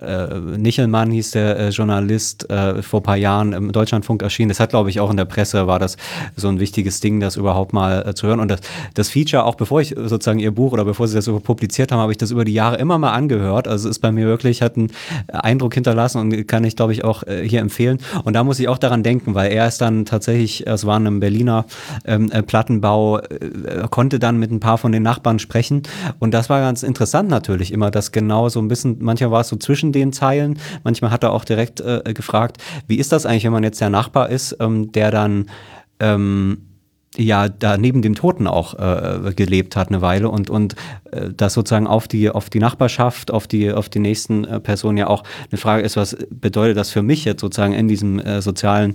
äh, Nichelmann hieß der äh, Journalist, äh, vor paar Jahren im Deutschlandfunk erschienen. Das hat, glaube ich, auch in der Presse war das so ein wichtiges Ding, das überhaupt mal äh, zu hören. Und das, das Feature, auch bevor ich sozusagen ihr Buch oder bevor sie das publiziert haben, habe ich das über die Jahre immer mal angehört. Also ist bei mir wirklich, hat einen Eindruck hinterlassen und kann ich, glaube ich, auch äh, hier empfehlen. Und da muss ich auch daran denken, weil er ist dann tatsächlich, es war in einem Berliner ähm, äh, Plattenbau, äh, konnte dann mit ein paar von den Nachbarn sprechen. Und das war ganz interessant natürlich immer, dass genau so ein bisschen, manchmal war es so zwischen den Zeilen, manchmal hat er auch direkt äh, gefragt, wie ist das eigentlich, wenn man jetzt der Nachbar ist, ähm, der dann ähm, ja da neben dem Toten auch äh, gelebt hat eine Weile und und äh, das sozusagen auf die auf die Nachbarschaft auf die auf die nächsten äh, Personen ja auch eine Frage ist was bedeutet das für mich jetzt sozusagen in diesem äh, sozialen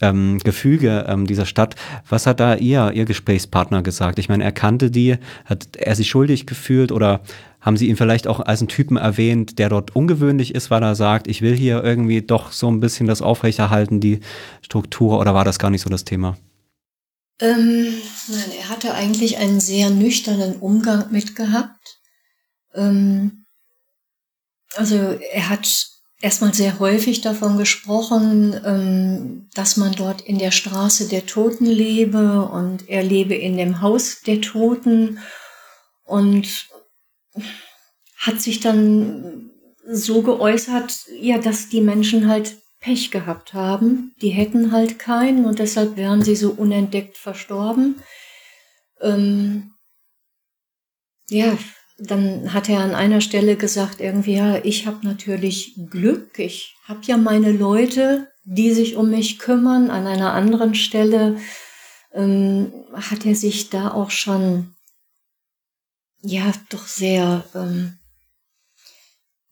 ähm, Gefüge ähm, dieser Stadt? Was hat da ihr ihr Gesprächspartner gesagt? Ich meine er kannte die hat er sich schuldig gefühlt oder haben Sie ihn vielleicht auch als einen Typen erwähnt, der dort ungewöhnlich ist, weil er sagt, ich will hier irgendwie doch so ein bisschen das aufrechterhalten, die Struktur, oder war das gar nicht so das Thema? Ähm, nein, er hatte eigentlich einen sehr nüchternen Umgang mit gehabt. Ähm, also er hat erstmal sehr häufig davon gesprochen, ähm, dass man dort in der Straße der Toten lebe und er lebe in dem Haus der Toten und hat sich dann so geäußert, ja, dass die Menschen halt Pech gehabt haben. Die hätten halt keinen und deshalb wären sie so unentdeckt verstorben. Ähm, ja, dann hat er an einer Stelle gesagt, irgendwie, ja, ich habe natürlich Glück, ich habe ja meine Leute, die sich um mich kümmern. An einer anderen Stelle ähm, hat er sich da auch schon, ja, doch sehr ähm,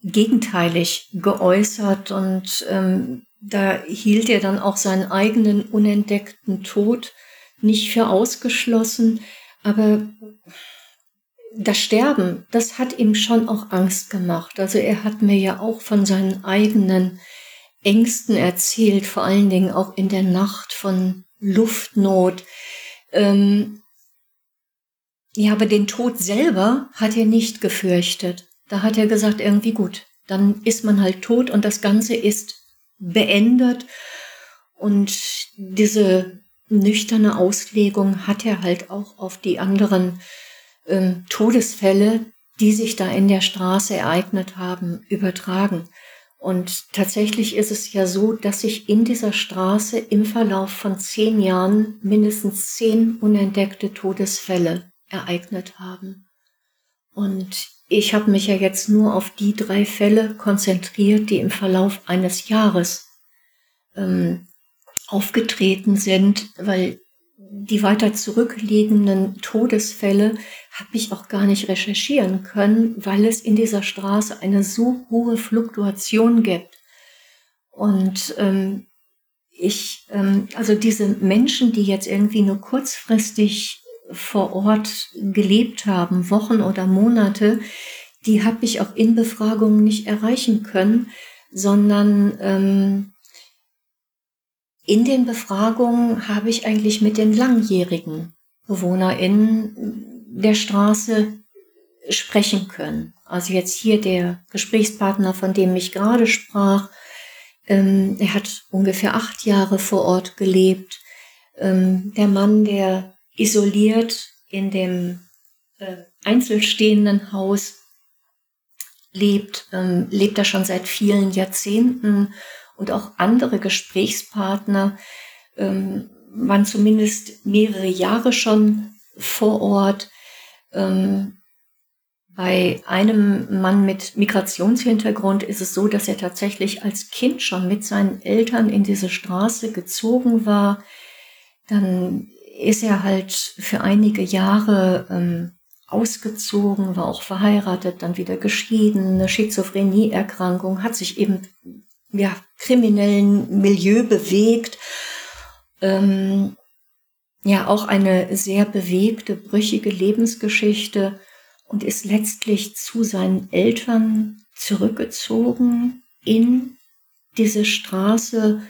gegenteilig geäußert und ähm, da hielt er dann auch seinen eigenen unentdeckten Tod nicht für ausgeschlossen, aber das Sterben, das hat ihm schon auch Angst gemacht. Also er hat mir ja auch von seinen eigenen Ängsten erzählt, vor allen Dingen auch in der Nacht von Luftnot. Ähm ja, aber den Tod selber hat er nicht gefürchtet. Da hat er gesagt, irgendwie gut, dann ist man halt tot und das Ganze ist beendet. Und diese nüchterne Auslegung hat er halt auch auf die anderen ähm, Todesfälle, die sich da in der Straße ereignet haben, übertragen. Und tatsächlich ist es ja so, dass sich in dieser Straße im Verlauf von zehn Jahren mindestens zehn unentdeckte Todesfälle ereignet haben. Und ich habe mich ja jetzt nur auf die drei Fälle konzentriert, die im Verlauf eines Jahres ähm, aufgetreten sind, weil die weiter zurückliegenden Todesfälle habe ich auch gar nicht recherchieren können, weil es in dieser Straße eine so hohe Fluktuation gibt. Und ähm, ich, ähm, also diese Menschen, die jetzt irgendwie nur kurzfristig vor Ort gelebt haben, Wochen oder Monate, die habe ich auch in Befragungen nicht erreichen können, sondern ähm, in den Befragungen habe ich eigentlich mit den langjährigen BewohnerInnen der Straße sprechen können. Also jetzt hier der Gesprächspartner, von dem ich gerade sprach, ähm, er hat ungefähr acht Jahre vor Ort gelebt. Ähm, der Mann, der isoliert in dem äh, einzelstehenden Haus lebt, ähm, lebt er schon seit vielen Jahrzehnten und auch andere Gesprächspartner ähm, waren zumindest mehrere Jahre schon vor Ort. Ähm, bei einem Mann mit Migrationshintergrund ist es so, dass er tatsächlich als Kind schon mit seinen Eltern in diese Straße gezogen war. Dann ist er halt für einige Jahre ähm, ausgezogen, war auch verheiratet, dann wieder geschieden, eine Schizophrenieerkrankung, hat sich eben ja kriminellen Milieu bewegt. Ähm, ja, auch eine sehr bewegte, brüchige Lebensgeschichte und ist letztlich zu seinen Eltern zurückgezogen in diese Straße,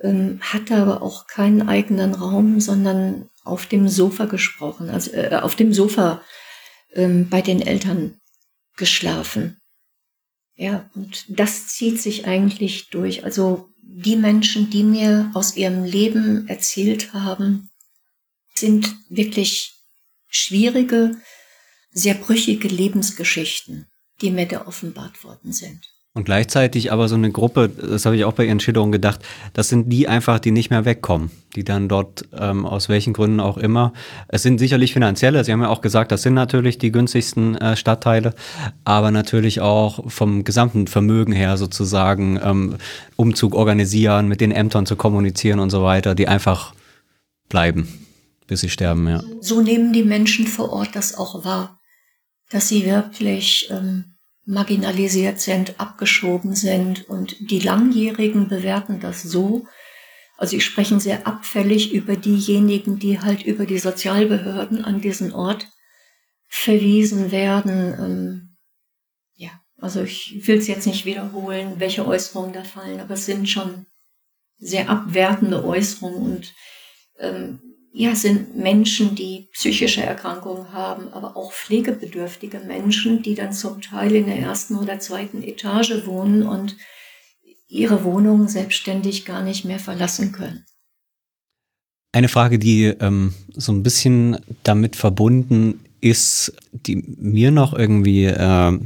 ähm, hatte aber auch keinen eigenen Raum, sondern auf dem Sofa gesprochen, also äh, auf dem Sofa ähm, bei den Eltern geschlafen. Ja, und das zieht sich eigentlich durch. Also die Menschen, die mir aus ihrem Leben erzählt haben, sind wirklich schwierige, sehr brüchige Lebensgeschichten, die mir da offenbart worden sind. Und gleichzeitig aber so eine Gruppe, das habe ich auch bei Ihren Schilderungen gedacht, das sind die einfach, die nicht mehr wegkommen, die dann dort ähm, aus welchen Gründen auch immer. Es sind sicherlich finanzielle, Sie haben ja auch gesagt, das sind natürlich die günstigsten äh, Stadtteile, aber natürlich auch vom gesamten Vermögen her sozusagen ähm, Umzug organisieren, mit den Ämtern zu kommunizieren und so weiter, die einfach bleiben, bis sie sterben, ja. So nehmen die Menschen vor Ort das auch wahr, dass sie wirklich ähm, marginalisiert sind, abgeschoben sind. Und die Langjährigen bewerten das so, also sie sprechen sehr abfällig über diejenigen, die halt über die Sozialbehörden an diesen Ort verwiesen werden. Ähm, ja, also ich will es jetzt nicht wiederholen, welche Äußerungen da fallen, aber es sind schon sehr abwertende Äußerungen und ähm, ja, sind Menschen, die psychische Erkrankungen haben, aber auch pflegebedürftige Menschen, die dann zum Teil in der ersten oder zweiten Etage wohnen und ihre Wohnung selbstständig gar nicht mehr verlassen können. Eine Frage, die ähm, so ein bisschen damit verbunden ist, die mir noch irgendwie äh,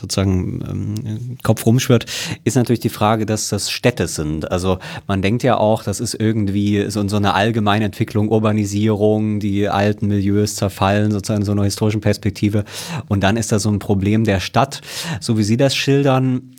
sozusagen ähm, Kopf rumschwirrt, ist natürlich die Frage, dass das Städte sind. Also man denkt ja auch, das ist irgendwie so, so eine allgemeine Entwicklung, Urbanisierung, die alten Milieus zerfallen, sozusagen in so einer historischen Perspektive. Und dann ist da so ein Problem der Stadt. So wie Sie das schildern,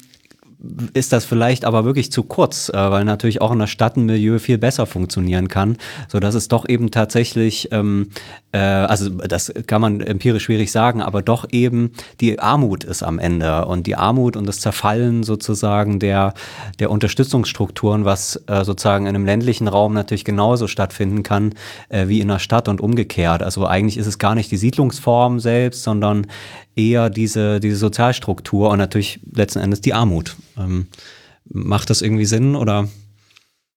ist das vielleicht aber wirklich zu kurz, äh, weil natürlich auch in der Stadt ein Milieu viel besser funktionieren kann, so dass es doch eben tatsächlich, ähm, äh, also das kann man empirisch schwierig sagen, aber doch eben die Armut ist am Ende und die Armut und das Zerfallen sozusagen der der Unterstützungsstrukturen, was äh, sozusagen in einem ländlichen Raum natürlich genauso stattfinden kann äh, wie in der Stadt und umgekehrt. Also eigentlich ist es gar nicht die Siedlungsform selbst, sondern eher diese, diese Sozialstruktur und natürlich letzten Endes die Armut. Ähm, macht das irgendwie Sinn oder?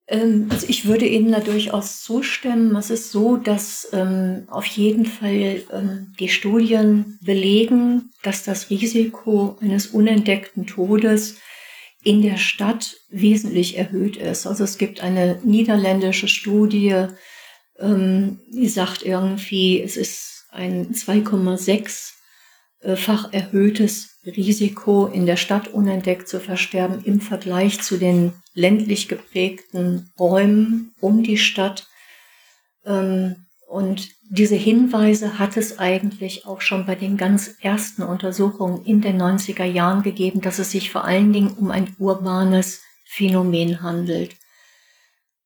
Ähm, also ich würde Ihnen da durchaus zustimmen. Es ist so, dass ähm, auf jeden Fall ähm, die Studien belegen, dass das Risiko eines unentdeckten Todes in der Stadt wesentlich erhöht ist. Also es gibt eine niederländische Studie, ähm, die sagt irgendwie, es ist ein 2,6 fach erhöhtes Risiko, in der Stadt unentdeckt zu versterben im Vergleich zu den ländlich geprägten Räumen um die Stadt. Ähm, und diese Hinweise hat es eigentlich auch schon bei den ganz ersten Untersuchungen in den 90er Jahren gegeben, dass es sich vor allen Dingen um ein urbanes Phänomen handelt.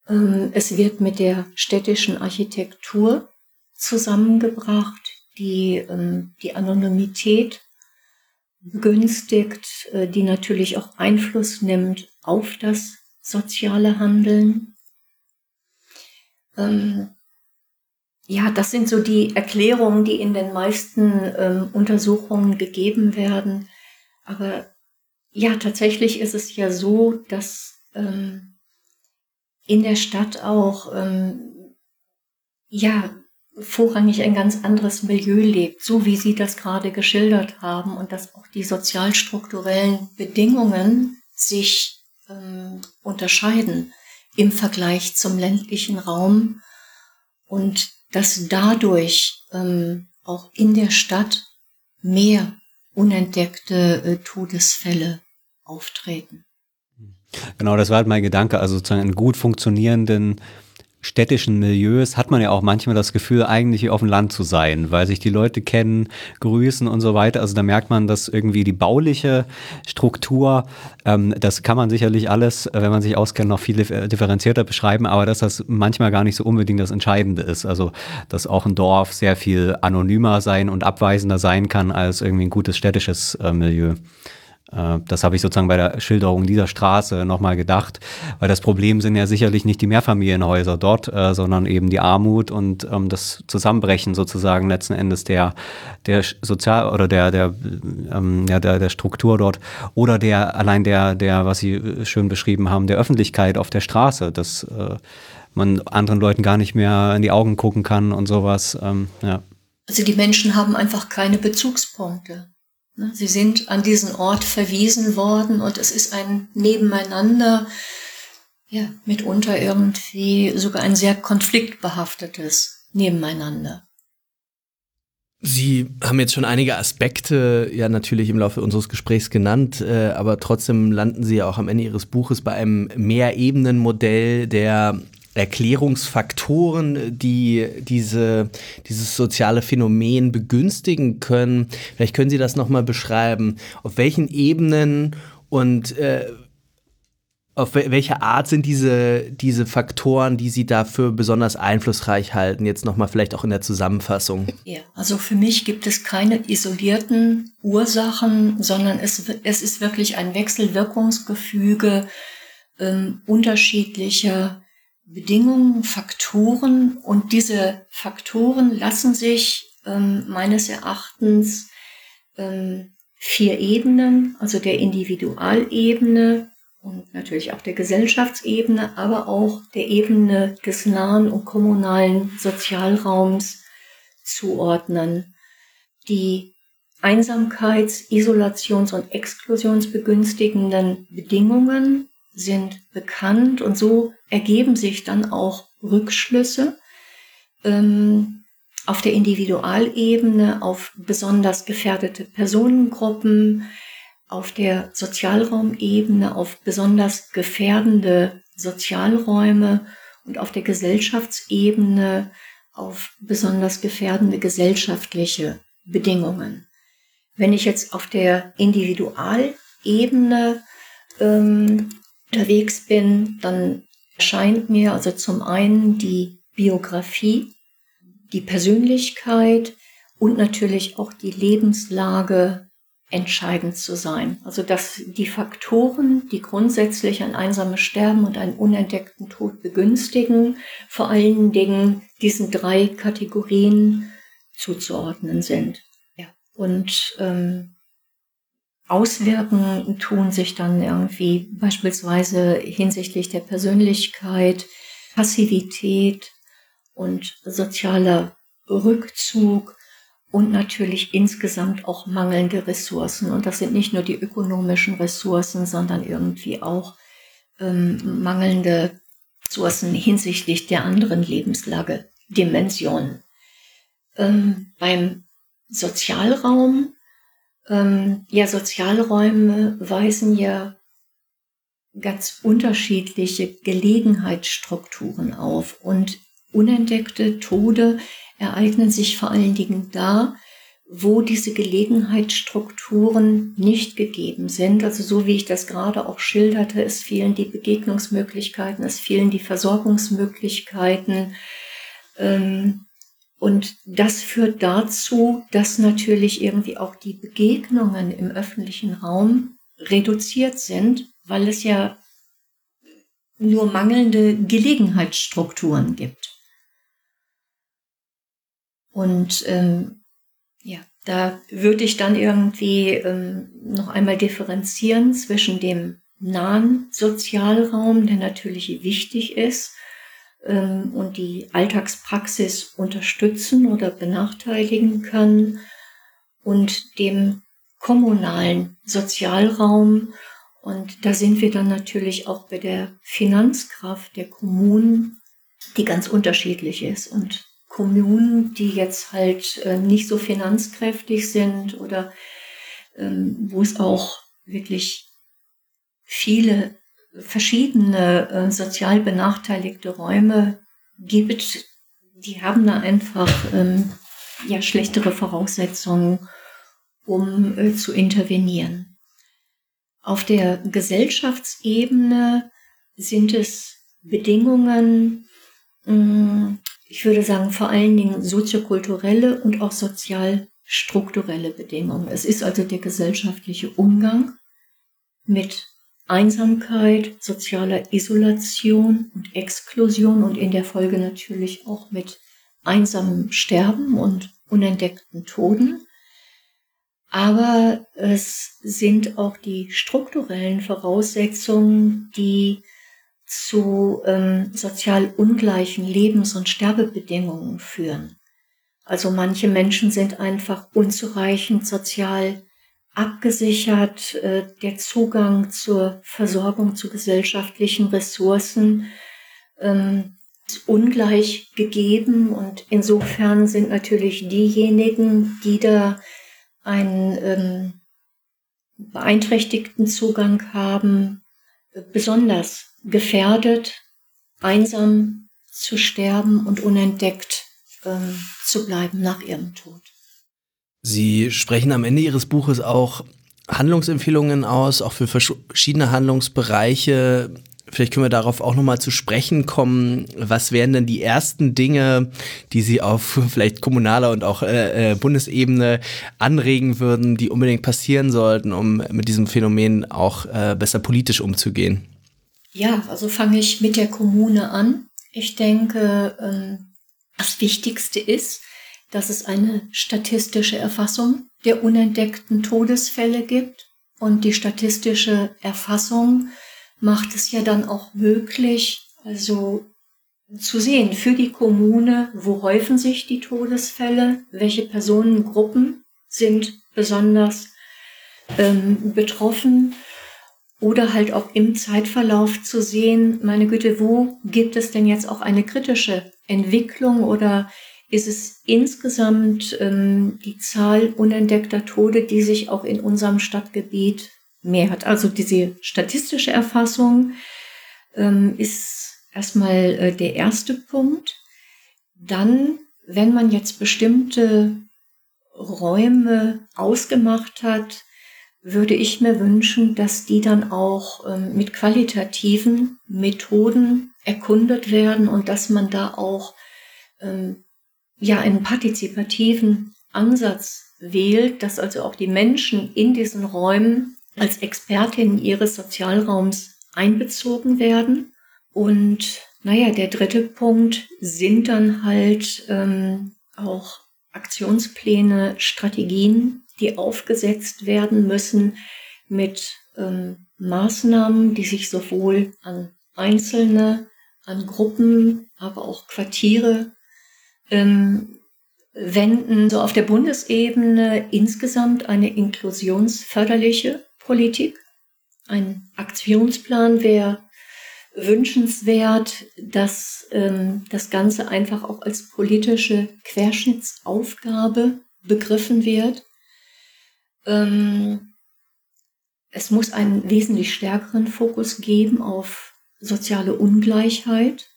Ähm, es wird mit der städtischen Architektur zusammengebracht, die ähm, die Anonymität begünstigt, äh, die natürlich auch Einfluss nimmt auf das soziale Handeln. Ähm, ja, das sind so die Erklärungen, die in den meisten ähm, Untersuchungen gegeben werden. Aber ja, tatsächlich ist es ja so, dass ähm, in der Stadt auch ähm, ja vorrangig ein ganz anderes Milieu lebt, so wie Sie das gerade geschildert haben und dass auch die sozialstrukturellen Bedingungen sich ähm, unterscheiden im Vergleich zum ländlichen Raum und dass dadurch ähm, auch in der Stadt mehr unentdeckte äh, Todesfälle auftreten. Genau, das war halt mein Gedanke, also sozusagen einen gut funktionierenden städtischen Milieus hat man ja auch manchmal das Gefühl, eigentlich auf dem Land zu sein, weil sich die Leute kennen, grüßen und so weiter. Also da merkt man, dass irgendwie die bauliche Struktur, ähm, das kann man sicherlich alles, wenn man sich auskennt, noch viel differenzierter beschreiben, aber dass das manchmal gar nicht so unbedingt das Entscheidende ist. Also dass auch ein Dorf sehr viel anonymer sein und abweisender sein kann als irgendwie ein gutes städtisches äh, Milieu. Äh, das habe ich sozusagen bei der Schilderung dieser Straße nochmal gedacht, weil das Problem sind ja sicherlich nicht die Mehrfamilienhäuser dort, äh, sondern eben die Armut und ähm, das Zusammenbrechen sozusagen letzten Endes der, der Sozial- oder der, der, ähm, ja, der, der Struktur dort oder der, allein der, der, was Sie schön beschrieben haben, der Öffentlichkeit auf der Straße, dass äh, man anderen Leuten gar nicht mehr in die Augen gucken kann und sowas, ähm, ja. Also die Menschen haben einfach keine Bezugspunkte. Ne, sie sind an diesen Ort verwiesen worden und es ist ein Nebeneinander, ja, mitunter irgendwie sogar ein sehr konfliktbehaftetes Nebeneinander. Sie haben jetzt schon einige Aspekte ja natürlich im Laufe unseres Gesprächs genannt, äh, aber trotzdem landen Sie ja auch am Ende Ihres Buches bei einem Mehrebenenmodell der Erklärungsfaktoren, die diese, dieses soziale Phänomen begünstigen können. Vielleicht können Sie das nochmal beschreiben. Auf welchen Ebenen und äh, auf welche Art sind diese, diese Faktoren, die Sie dafür besonders einflussreich halten? Jetzt nochmal vielleicht auch in der Zusammenfassung. Ja, also für mich gibt es keine isolierten Ursachen, sondern es, es ist wirklich ein Wechselwirkungsgefüge ähm, unterschiedlicher Bedingungen, Faktoren und diese Faktoren lassen sich ähm, meines Erachtens ähm, vier Ebenen, also der Individualebene, und natürlich auch der Gesellschaftsebene, aber auch der Ebene des nahen und kommunalen Sozialraums zuordnen. Die Einsamkeits-, Isolations- und Exklusionsbegünstigenden Bedingungen sind bekannt und so ergeben sich dann auch Rückschlüsse ähm, auf der Individualebene auf besonders gefährdete Personengruppen, auf der Sozialraumebene auf besonders gefährdende Sozialräume und auf der Gesellschaftsebene auf besonders gefährdende gesellschaftliche Bedingungen. Wenn ich jetzt auf der Individualebene ähm, unterwegs bin, dann erscheint mir also zum einen die Biografie, die Persönlichkeit und natürlich auch die Lebenslage entscheidend zu sein. Also dass die Faktoren, die grundsätzlich ein einsames Sterben und einen unentdeckten Tod begünstigen, vor allen Dingen diesen drei Kategorien zuzuordnen sind. Ja. Und ähm, Auswirken tun sich dann irgendwie beispielsweise hinsichtlich der Persönlichkeit, Passivität und sozialer Rückzug und natürlich insgesamt auch mangelnde Ressourcen. Und das sind nicht nur die ökonomischen Ressourcen, sondern irgendwie auch ähm, mangelnde Ressourcen hinsichtlich der anderen Lebenslage, Dimensionen. Ähm, beim Sozialraum, ähm, ja, Sozialräume weisen ja ganz unterschiedliche Gelegenheitsstrukturen auf und unentdeckte Tode ereignen sich vor allen Dingen da, wo diese Gelegenheitsstrukturen nicht gegeben sind. Also so wie ich das gerade auch schilderte, es fehlen die Begegnungsmöglichkeiten, es fehlen die Versorgungsmöglichkeiten. Ähm, und das führt dazu, dass natürlich irgendwie auch die Begegnungen im öffentlichen Raum reduziert sind, weil es ja nur mangelnde Gelegenheitsstrukturen gibt. Und ähm, ja, da würde ich dann irgendwie ähm, noch einmal differenzieren zwischen dem nahen Sozialraum, der natürlich wichtig ist ähm, und die Alltagspraxis unterstützen oder benachteiligen kann, und dem kommunalen Sozialraum. Und da sind wir dann natürlich auch bei der Finanzkraft der Kommunen, die ganz unterschiedlich ist. Und Kommunen, die jetzt halt äh, nicht so finanzkräftig sind oder ähm, wo es auch wirklich viele verschiedene äh, sozial benachteiligte Räume gibt, die haben da einfach ähm, ja schlechtere Voraussetzungen, um äh, zu intervenieren. Auf der Gesellschaftsebene sind es Bedingungen, mh, ich würde sagen, vor allen Dingen soziokulturelle und auch sozialstrukturelle Bedingungen. Es ist also der gesellschaftliche Umgang mit Einsamkeit, sozialer Isolation und Exklusion und in der Folge natürlich auch mit einsamem Sterben und unentdeckten Toden. Aber es sind auch die strukturellen Voraussetzungen, die zu ähm, sozial ungleichen Lebens- und Sterbebedingungen führen. Also manche Menschen sind einfach unzureichend sozial abgesichert, äh, der Zugang zur Versorgung zu gesellschaftlichen Ressourcen ähm, ist ungleich gegeben und insofern sind natürlich diejenigen, die da einen ähm, beeinträchtigten Zugang haben, besonders gefährdet, einsam zu sterben und unentdeckt ähm, zu bleiben nach ihrem Tod. Sie sprechen am Ende Ihres Buches auch Handlungsempfehlungen aus, auch für verschiedene Handlungsbereiche. Vielleicht können wir darauf auch nochmal zu sprechen kommen. Was wären denn die ersten Dinge, die Sie auf vielleicht kommunaler und auch äh, äh, Bundesebene anregen würden, die unbedingt passieren sollten, um mit diesem Phänomen auch äh, besser politisch umzugehen? Ja, also fange ich mit der Kommune an. Ich denke, ähm, das Wichtigste ist, dass es eine statistische Erfassung der unentdeckten Todesfälle gibt. Und die statistische Erfassung macht es ja dann auch möglich, also zu sehen für die Kommune, wo häufen sich die Todesfälle, welche Personengruppen sind besonders ähm, betroffen oder halt auch im Zeitverlauf zu sehen, meine Güte, wo gibt es denn jetzt auch eine kritische Entwicklung oder ist es insgesamt ähm, die Zahl unentdeckter Tode, die sich auch in unserem Stadtgebiet mehrt. Also diese statistische Erfassung ähm, ist erstmal äh, der erste Punkt. Dann, wenn man jetzt bestimmte Räume ausgemacht hat, würde ich mir wünschen, dass die dann auch ähm, mit qualitativen Methoden erkundet werden und dass man da auch ähm, ja einen partizipativen Ansatz wählt, dass also auch die Menschen in diesen Räumen als Expertinnen ihres Sozialraums einbezogen werden. Und naja, der dritte Punkt sind dann halt ähm, auch Aktionspläne, Strategien, die aufgesetzt werden müssen mit ähm, Maßnahmen, die sich sowohl an Einzelne, an Gruppen, aber auch Quartiere ähm, wenden so auf der Bundesebene insgesamt eine inklusionsförderliche Politik. Ein Aktionsplan wäre wünschenswert, dass ähm, das Ganze einfach auch als politische Querschnittsaufgabe begriffen wird. Ähm, es muss einen wesentlich stärkeren Fokus geben auf soziale Ungleichheit.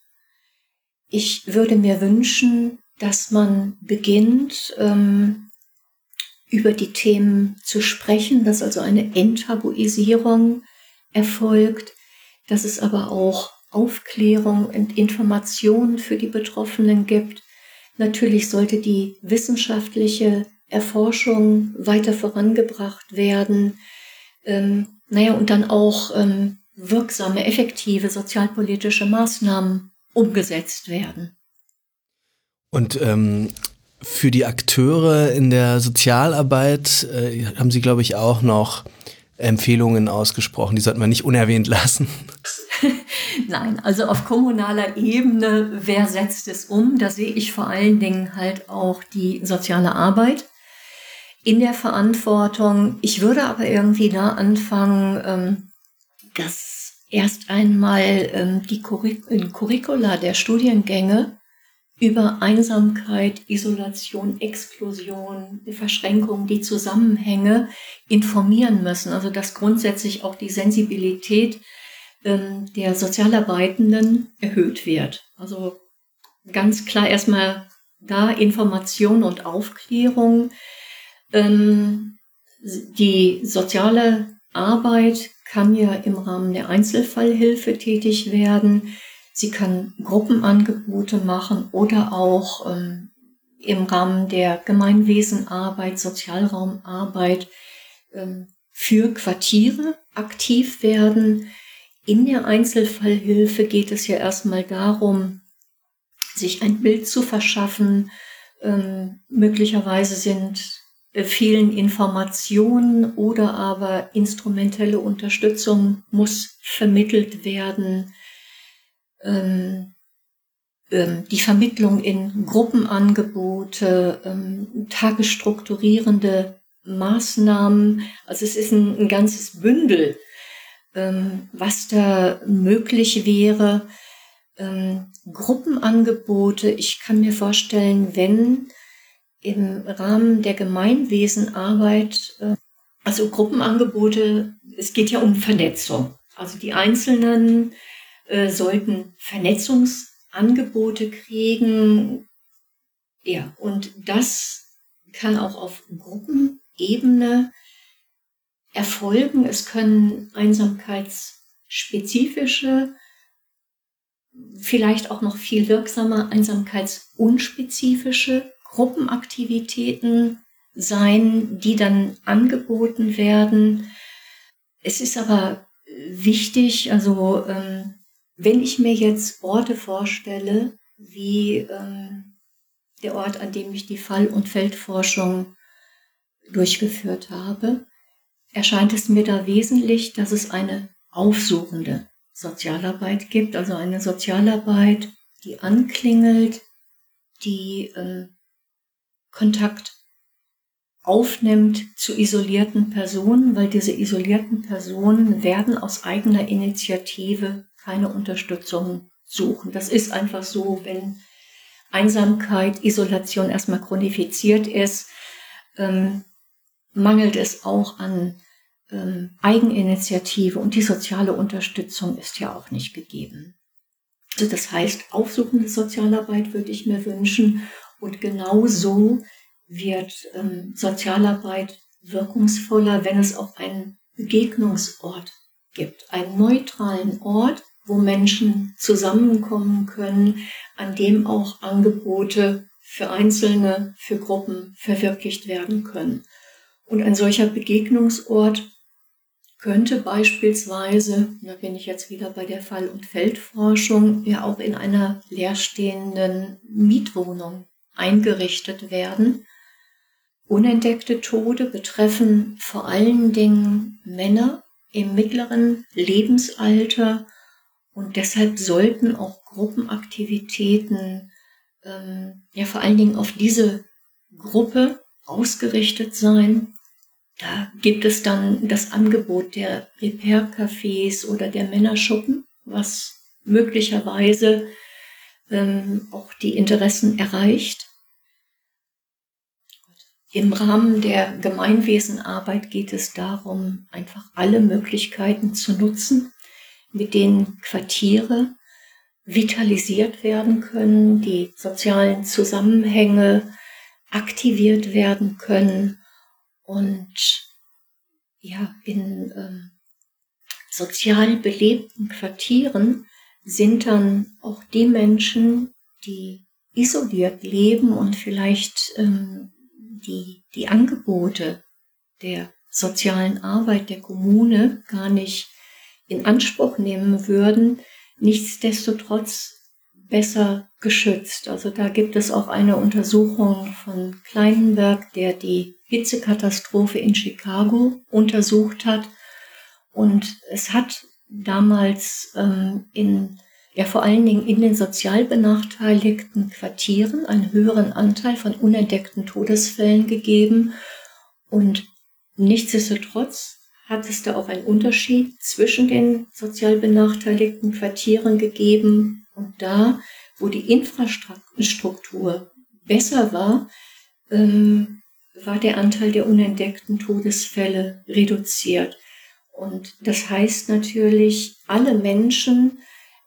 Ich würde mir wünschen, dass man beginnt, ähm, über die Themen zu sprechen, dass also eine Enttabuisierung erfolgt, dass es aber auch Aufklärung und Information für die Betroffenen gibt. Natürlich sollte die wissenschaftliche Erforschung weiter vorangebracht werden. Ähm, naja, und dann auch ähm, wirksame, effektive sozialpolitische Maßnahmen umgesetzt werden. Und ähm, für die Akteure in der Sozialarbeit äh, haben Sie, glaube ich, auch noch Empfehlungen ausgesprochen. Die sollten wir nicht unerwähnt lassen. Nein, also auf kommunaler Ebene, wer setzt es um? Da sehe ich vor allen Dingen halt auch die soziale Arbeit in der Verantwortung. Ich würde aber irgendwie da anfangen, ähm, dass erst einmal ähm, die Curricula der Studiengänge über Einsamkeit, Isolation, Exklusion, Verschränkung, die Zusammenhänge informieren müssen. Also dass grundsätzlich auch die Sensibilität ähm, der Sozialarbeitenden erhöht wird. Also ganz klar erstmal da Information und Aufklärung. Ähm, die soziale Arbeit kann ja im Rahmen der Einzelfallhilfe tätig werden. Sie kann Gruppenangebote machen oder auch ähm, im Rahmen der Gemeinwesenarbeit, Sozialraumarbeit ähm, für Quartiere aktiv werden. In der Einzelfallhilfe geht es ja erstmal darum, sich ein Bild zu verschaffen. Ähm, möglicherweise sind äh, fehlen Informationen oder aber instrumentelle Unterstützung muss vermittelt werden ähm, ähm, die Vermittlung in Gruppenangebote, ähm, tagesstrukturierende Maßnahmen. Also es ist ein, ein ganzes Bündel, ähm, was da möglich wäre. Ähm, Gruppenangebote. Ich kann mir vorstellen, wenn im Rahmen der Gemeinwesenarbeit, äh, also Gruppenangebote, es geht ja um Vernetzung. Also die Einzelnen äh, sollten Vernetzungsangebote kriegen. Ja, und das kann auch auf Gruppenebene erfolgen. Es können einsamkeitsspezifische, vielleicht auch noch viel wirksamer einsamkeitsunspezifische Gruppenaktivitäten sein, die dann angeboten werden. Es ist aber wichtig, also ähm, wenn ich mir jetzt Orte vorstelle, wie ähm, der Ort, an dem ich die Fall- und Feldforschung durchgeführt habe, erscheint es mir da wesentlich, dass es eine aufsuchende Sozialarbeit gibt, also eine Sozialarbeit, die anklingelt, die äh, Kontakt aufnimmt zu isolierten Personen, weil diese isolierten Personen werden aus eigener Initiative keine Unterstützung suchen. Das ist einfach so, wenn Einsamkeit, Isolation erstmal chronifiziert ist, ähm, mangelt es auch an ähm, Eigeninitiative und die soziale Unterstützung ist ja auch nicht gegeben. Also das heißt, aufsuchende Sozialarbeit würde ich mir wünschen und genau so wird ähm, Sozialarbeit wirkungsvoller, wenn es auch einen Begegnungsort gibt, einen neutralen Ort, wo Menschen zusammenkommen können, an dem auch Angebote für Einzelne, für Gruppen verwirklicht werden können. Und ein solcher Begegnungsort könnte beispielsweise, da bin ich jetzt wieder bei der Fall- und Feldforschung, ja auch in einer leerstehenden Mietwohnung eingerichtet werden. Unentdeckte Tode betreffen vor allen Dingen Männer im mittleren Lebensalter und deshalb sollten auch Gruppenaktivitäten ähm, ja vor allen Dingen auf diese Gruppe ausgerichtet sein. Da gibt es dann das Angebot der Repair-Cafés oder der Männerschuppen, was möglicherweise ähm, auch die Interessen erreicht. Im Rahmen der Gemeinwesenarbeit geht es darum, einfach alle Möglichkeiten zu nutzen, mit denen Quartiere vitalisiert werden können, die sozialen Zusammenhänge aktiviert werden können und ja, in ähm, sozial belebten Quartieren sind dann auch die Menschen, die isoliert leben und vielleicht ähm, die, die Angebote der sozialen Arbeit der Kommune gar nicht in Anspruch nehmen würden, nichtsdestotrotz besser geschützt. Also da gibt es auch eine Untersuchung von Kleinenberg, der die Hitzekatastrophe in Chicago untersucht hat. Und es hat damals ähm, in ja vor allen Dingen in den sozial benachteiligten Quartieren einen höheren Anteil von unentdeckten Todesfällen gegeben. Und nichtsdestotrotz hat es da auch einen Unterschied zwischen den sozial benachteiligten Quartieren gegeben und da, wo die Infrastruktur besser war, ähm, war der Anteil der unentdeckten Todesfälle reduziert. Und das heißt natürlich, alle Menschen,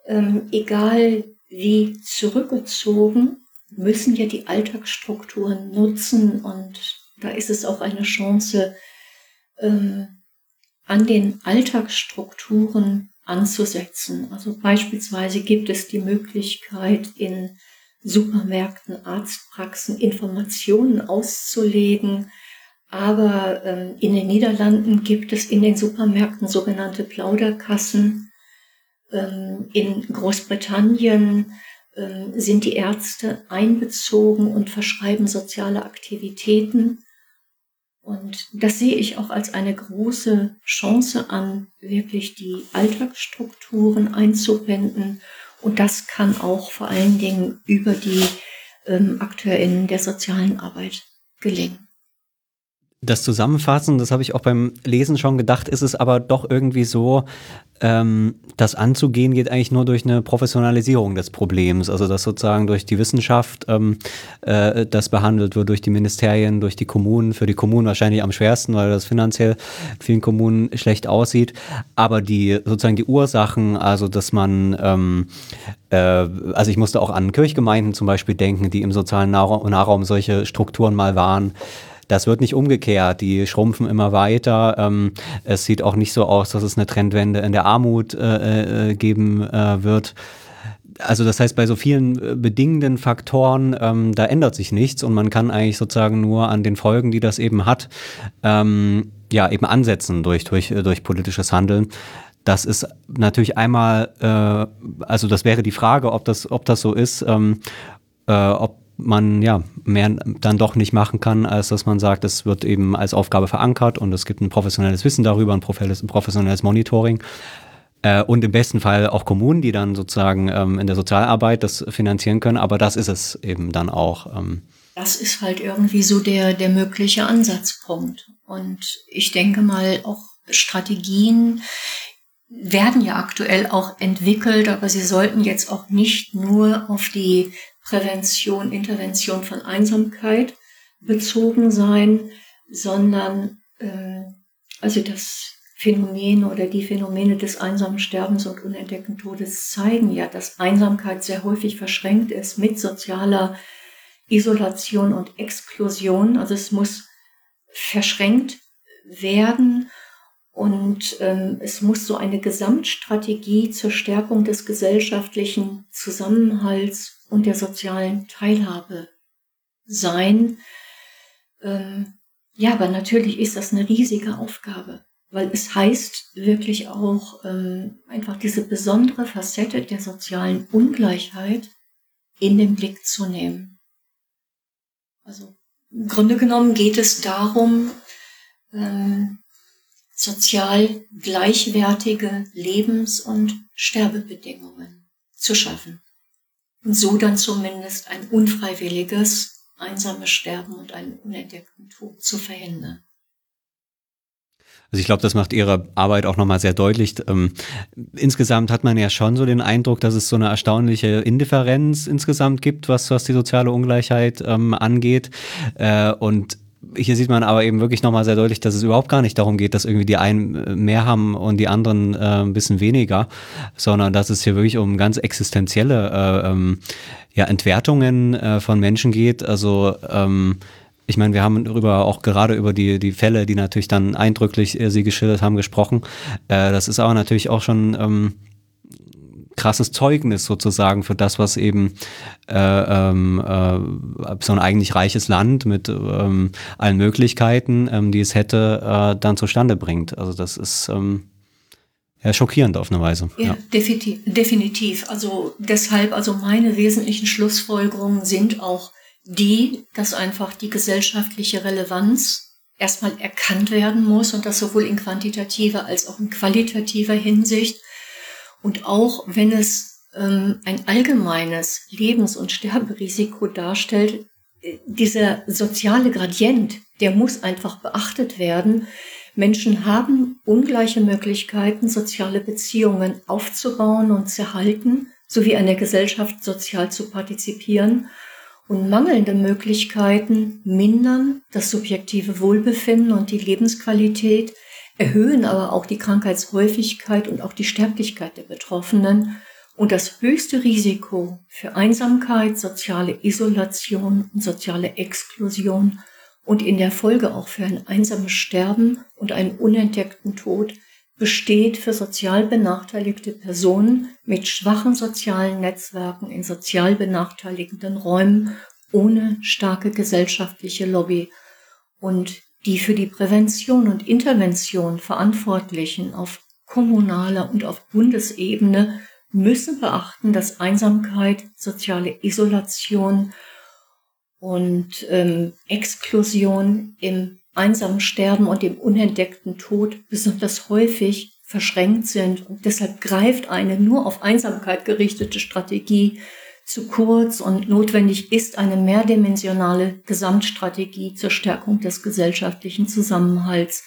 ähm, egal wie zurückgezogen, müssen ja die Alltagsstrukturen nutzen und da ist es auch eine Chance, ähm, an den Alltagsstrukturen anzusetzen. Also beispielsweise gibt es die Möglichkeit, in Supermärkten, Arztpraxen Informationen auszulegen. Aber ähm, in den Niederlanden gibt es in den Supermärkten sogenannte Plauderkassen. Ähm, in Großbritannien ähm, sind die Ärzte einbezogen und verschreiben soziale Aktivitäten. Und das sehe ich auch als eine große Chance an, wirklich die Alltagsstrukturen einzubinden. Und das kann auch vor allen Dingen über die ähm, AkteurInnen der sozialen Arbeit gelingen. Das Zusammenfassen, das habe ich auch beim Lesen schon gedacht, ist es aber doch irgendwie so, ähm, das anzugehen geht eigentlich nur durch eine Professionalisierung des Problems. Also dass sozusagen durch die Wissenschaft ähm, äh, das behandelt wird, durch die Ministerien, durch die Kommunen, für die Kommunen wahrscheinlich am schwersten, weil das finanziell vielen Kommunen schlecht aussieht. Aber die sozusagen die Ursachen, also dass man ähm, äh, also ich musste auch an Kirchgemeinden zum Beispiel denken, die im sozialen Nahraum solche Strukturen mal waren. Das wird nicht umgekehrt. Die schrumpfen immer weiter. Ähm, es sieht auch nicht so aus, dass es eine Trendwende in der Armut äh, äh, geben äh, wird. Also das heißt, bei so vielen äh, bedingenden Faktoren, ähm, da ändert sich nichts und man kann eigentlich sozusagen nur an den Folgen, die das eben hat, ähm, ja, eben ansetzen durch, durch, äh, durch politisches Handeln. Das ist natürlich einmal, äh, also das wäre die Frage, ob das, ob das so ist, ähm, äh, ob man ja mehr dann doch nicht machen kann, als dass man sagt, es wird eben als Aufgabe verankert und es gibt ein professionelles Wissen darüber, ein professionelles Monitoring. Äh, und im besten Fall auch Kommunen, die dann sozusagen ähm, in der Sozialarbeit das finanzieren können, aber das ist es eben dann auch. Ähm. Das ist halt irgendwie so der, der mögliche Ansatzpunkt. Und ich denke mal, auch Strategien werden ja aktuell auch entwickelt, aber sie sollten jetzt auch nicht nur auf die Prävention, Intervention von Einsamkeit bezogen sein, sondern äh, also das Phänomen oder die Phänomene des einsamen Sterbens und unentdeckten Todes zeigen ja, dass Einsamkeit sehr häufig verschränkt ist mit sozialer Isolation und Exklusion. Also es muss verschränkt werden und ähm, es muss so eine Gesamtstrategie zur Stärkung des gesellschaftlichen Zusammenhalts und der sozialen Teilhabe sein. Ähm, ja, aber natürlich ist das eine riesige Aufgabe, weil es heißt wirklich auch ähm, einfach diese besondere Facette der sozialen Ungleichheit in den Blick zu nehmen. Also im Grunde genommen geht es darum, ähm, sozial gleichwertige Lebens- und Sterbebedingungen zu schaffen und so dann zumindest ein unfreiwilliges, einsames Sterben und einen unentdeckten Tod zu verhindern. Also ich glaube, das macht ihre Arbeit auch nochmal sehr deutlich. Ähm, insgesamt hat man ja schon so den Eindruck, dass es so eine erstaunliche Indifferenz insgesamt gibt, was, was die soziale Ungleichheit ähm, angeht. Äh, und hier sieht man aber eben wirklich nochmal sehr deutlich, dass es überhaupt gar nicht darum geht, dass irgendwie die einen äh, mehr haben und die anderen äh, ein bisschen weniger, sondern dass es hier wirklich um ganz existenzielle äh, ähm, ja, Entwertungen äh, von Menschen geht. Also ähm, ich meine, wir haben darüber auch gerade über die, die Fälle, die natürlich dann eindrücklich äh, sie geschildert haben, gesprochen. Äh, das ist aber natürlich auch schon ähm, krasses Zeugnis sozusagen für das, was eben äh, ähm, äh, so ein eigentlich reiches Land mit ähm, allen Möglichkeiten, ähm, die es hätte, äh, dann zustande bringt. Also das ist ähm, ja, schockierend auf eine Weise. Ja, ja. Definitiv, definitiv. Also deshalb, also meine wesentlichen Schlussfolgerungen sind auch die, dass einfach die gesellschaftliche Relevanz erstmal erkannt werden muss und das sowohl in quantitativer als auch in qualitativer Hinsicht und auch wenn es ähm, ein allgemeines Lebens- und Sterberisiko darstellt, äh, dieser soziale Gradient, der muss einfach beachtet werden. Menschen haben ungleiche Möglichkeiten, soziale Beziehungen aufzubauen und zu erhalten, sowie an der Gesellschaft sozial zu partizipieren. Und mangelnde Möglichkeiten mindern das subjektive Wohlbefinden und die Lebensqualität, erhöhen aber auch die Krankheitshäufigkeit und auch die Sterblichkeit der Betroffenen und das höchste Risiko für Einsamkeit, soziale Isolation und soziale Exklusion und in der Folge auch für ein einsames Sterben und einen unentdeckten Tod besteht für sozial benachteiligte Personen mit schwachen sozialen Netzwerken in sozial benachteiligenden Räumen ohne starke gesellschaftliche Lobby. Und die für die Prävention und Intervention Verantwortlichen auf kommunaler und auf Bundesebene müssen beachten, dass Einsamkeit, soziale Isolation und ähm, Exklusion im einsamen Sterben und im unentdeckten Tod besonders häufig verschränkt sind. Und deshalb greift eine nur auf Einsamkeit gerichtete Strategie zu kurz und notwendig ist eine mehrdimensionale Gesamtstrategie zur Stärkung des gesellschaftlichen Zusammenhalts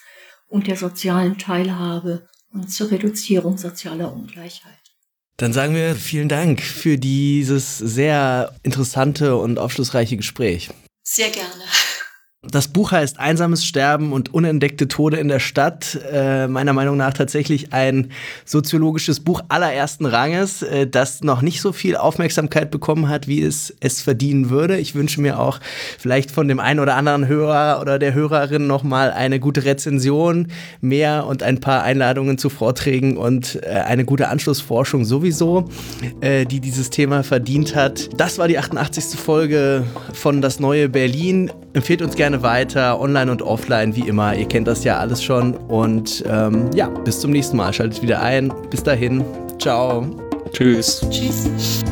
und der sozialen Teilhabe und zur Reduzierung sozialer Ungleichheit. Dann sagen wir vielen Dank für dieses sehr interessante und aufschlussreiche Gespräch. Sehr gerne. Das Buch heißt Einsames Sterben und unentdeckte Tode in der Stadt. Äh, meiner Meinung nach tatsächlich ein soziologisches Buch allerersten Ranges, äh, das noch nicht so viel Aufmerksamkeit bekommen hat, wie es es verdienen würde. Ich wünsche mir auch vielleicht von dem einen oder anderen Hörer oder der Hörerin noch mal eine gute Rezension, mehr und ein paar Einladungen zu Vorträgen und äh, eine gute Anschlussforschung sowieso, äh, die dieses Thema verdient hat. Das war die 88. Folge von Das neue Berlin. Empfehlt uns gerne weiter, online und offline, wie immer. Ihr kennt das ja alles schon. Und ähm, ja, bis zum nächsten Mal. Schaltet wieder ein. Bis dahin. Ciao. Tschüss. Tschüss.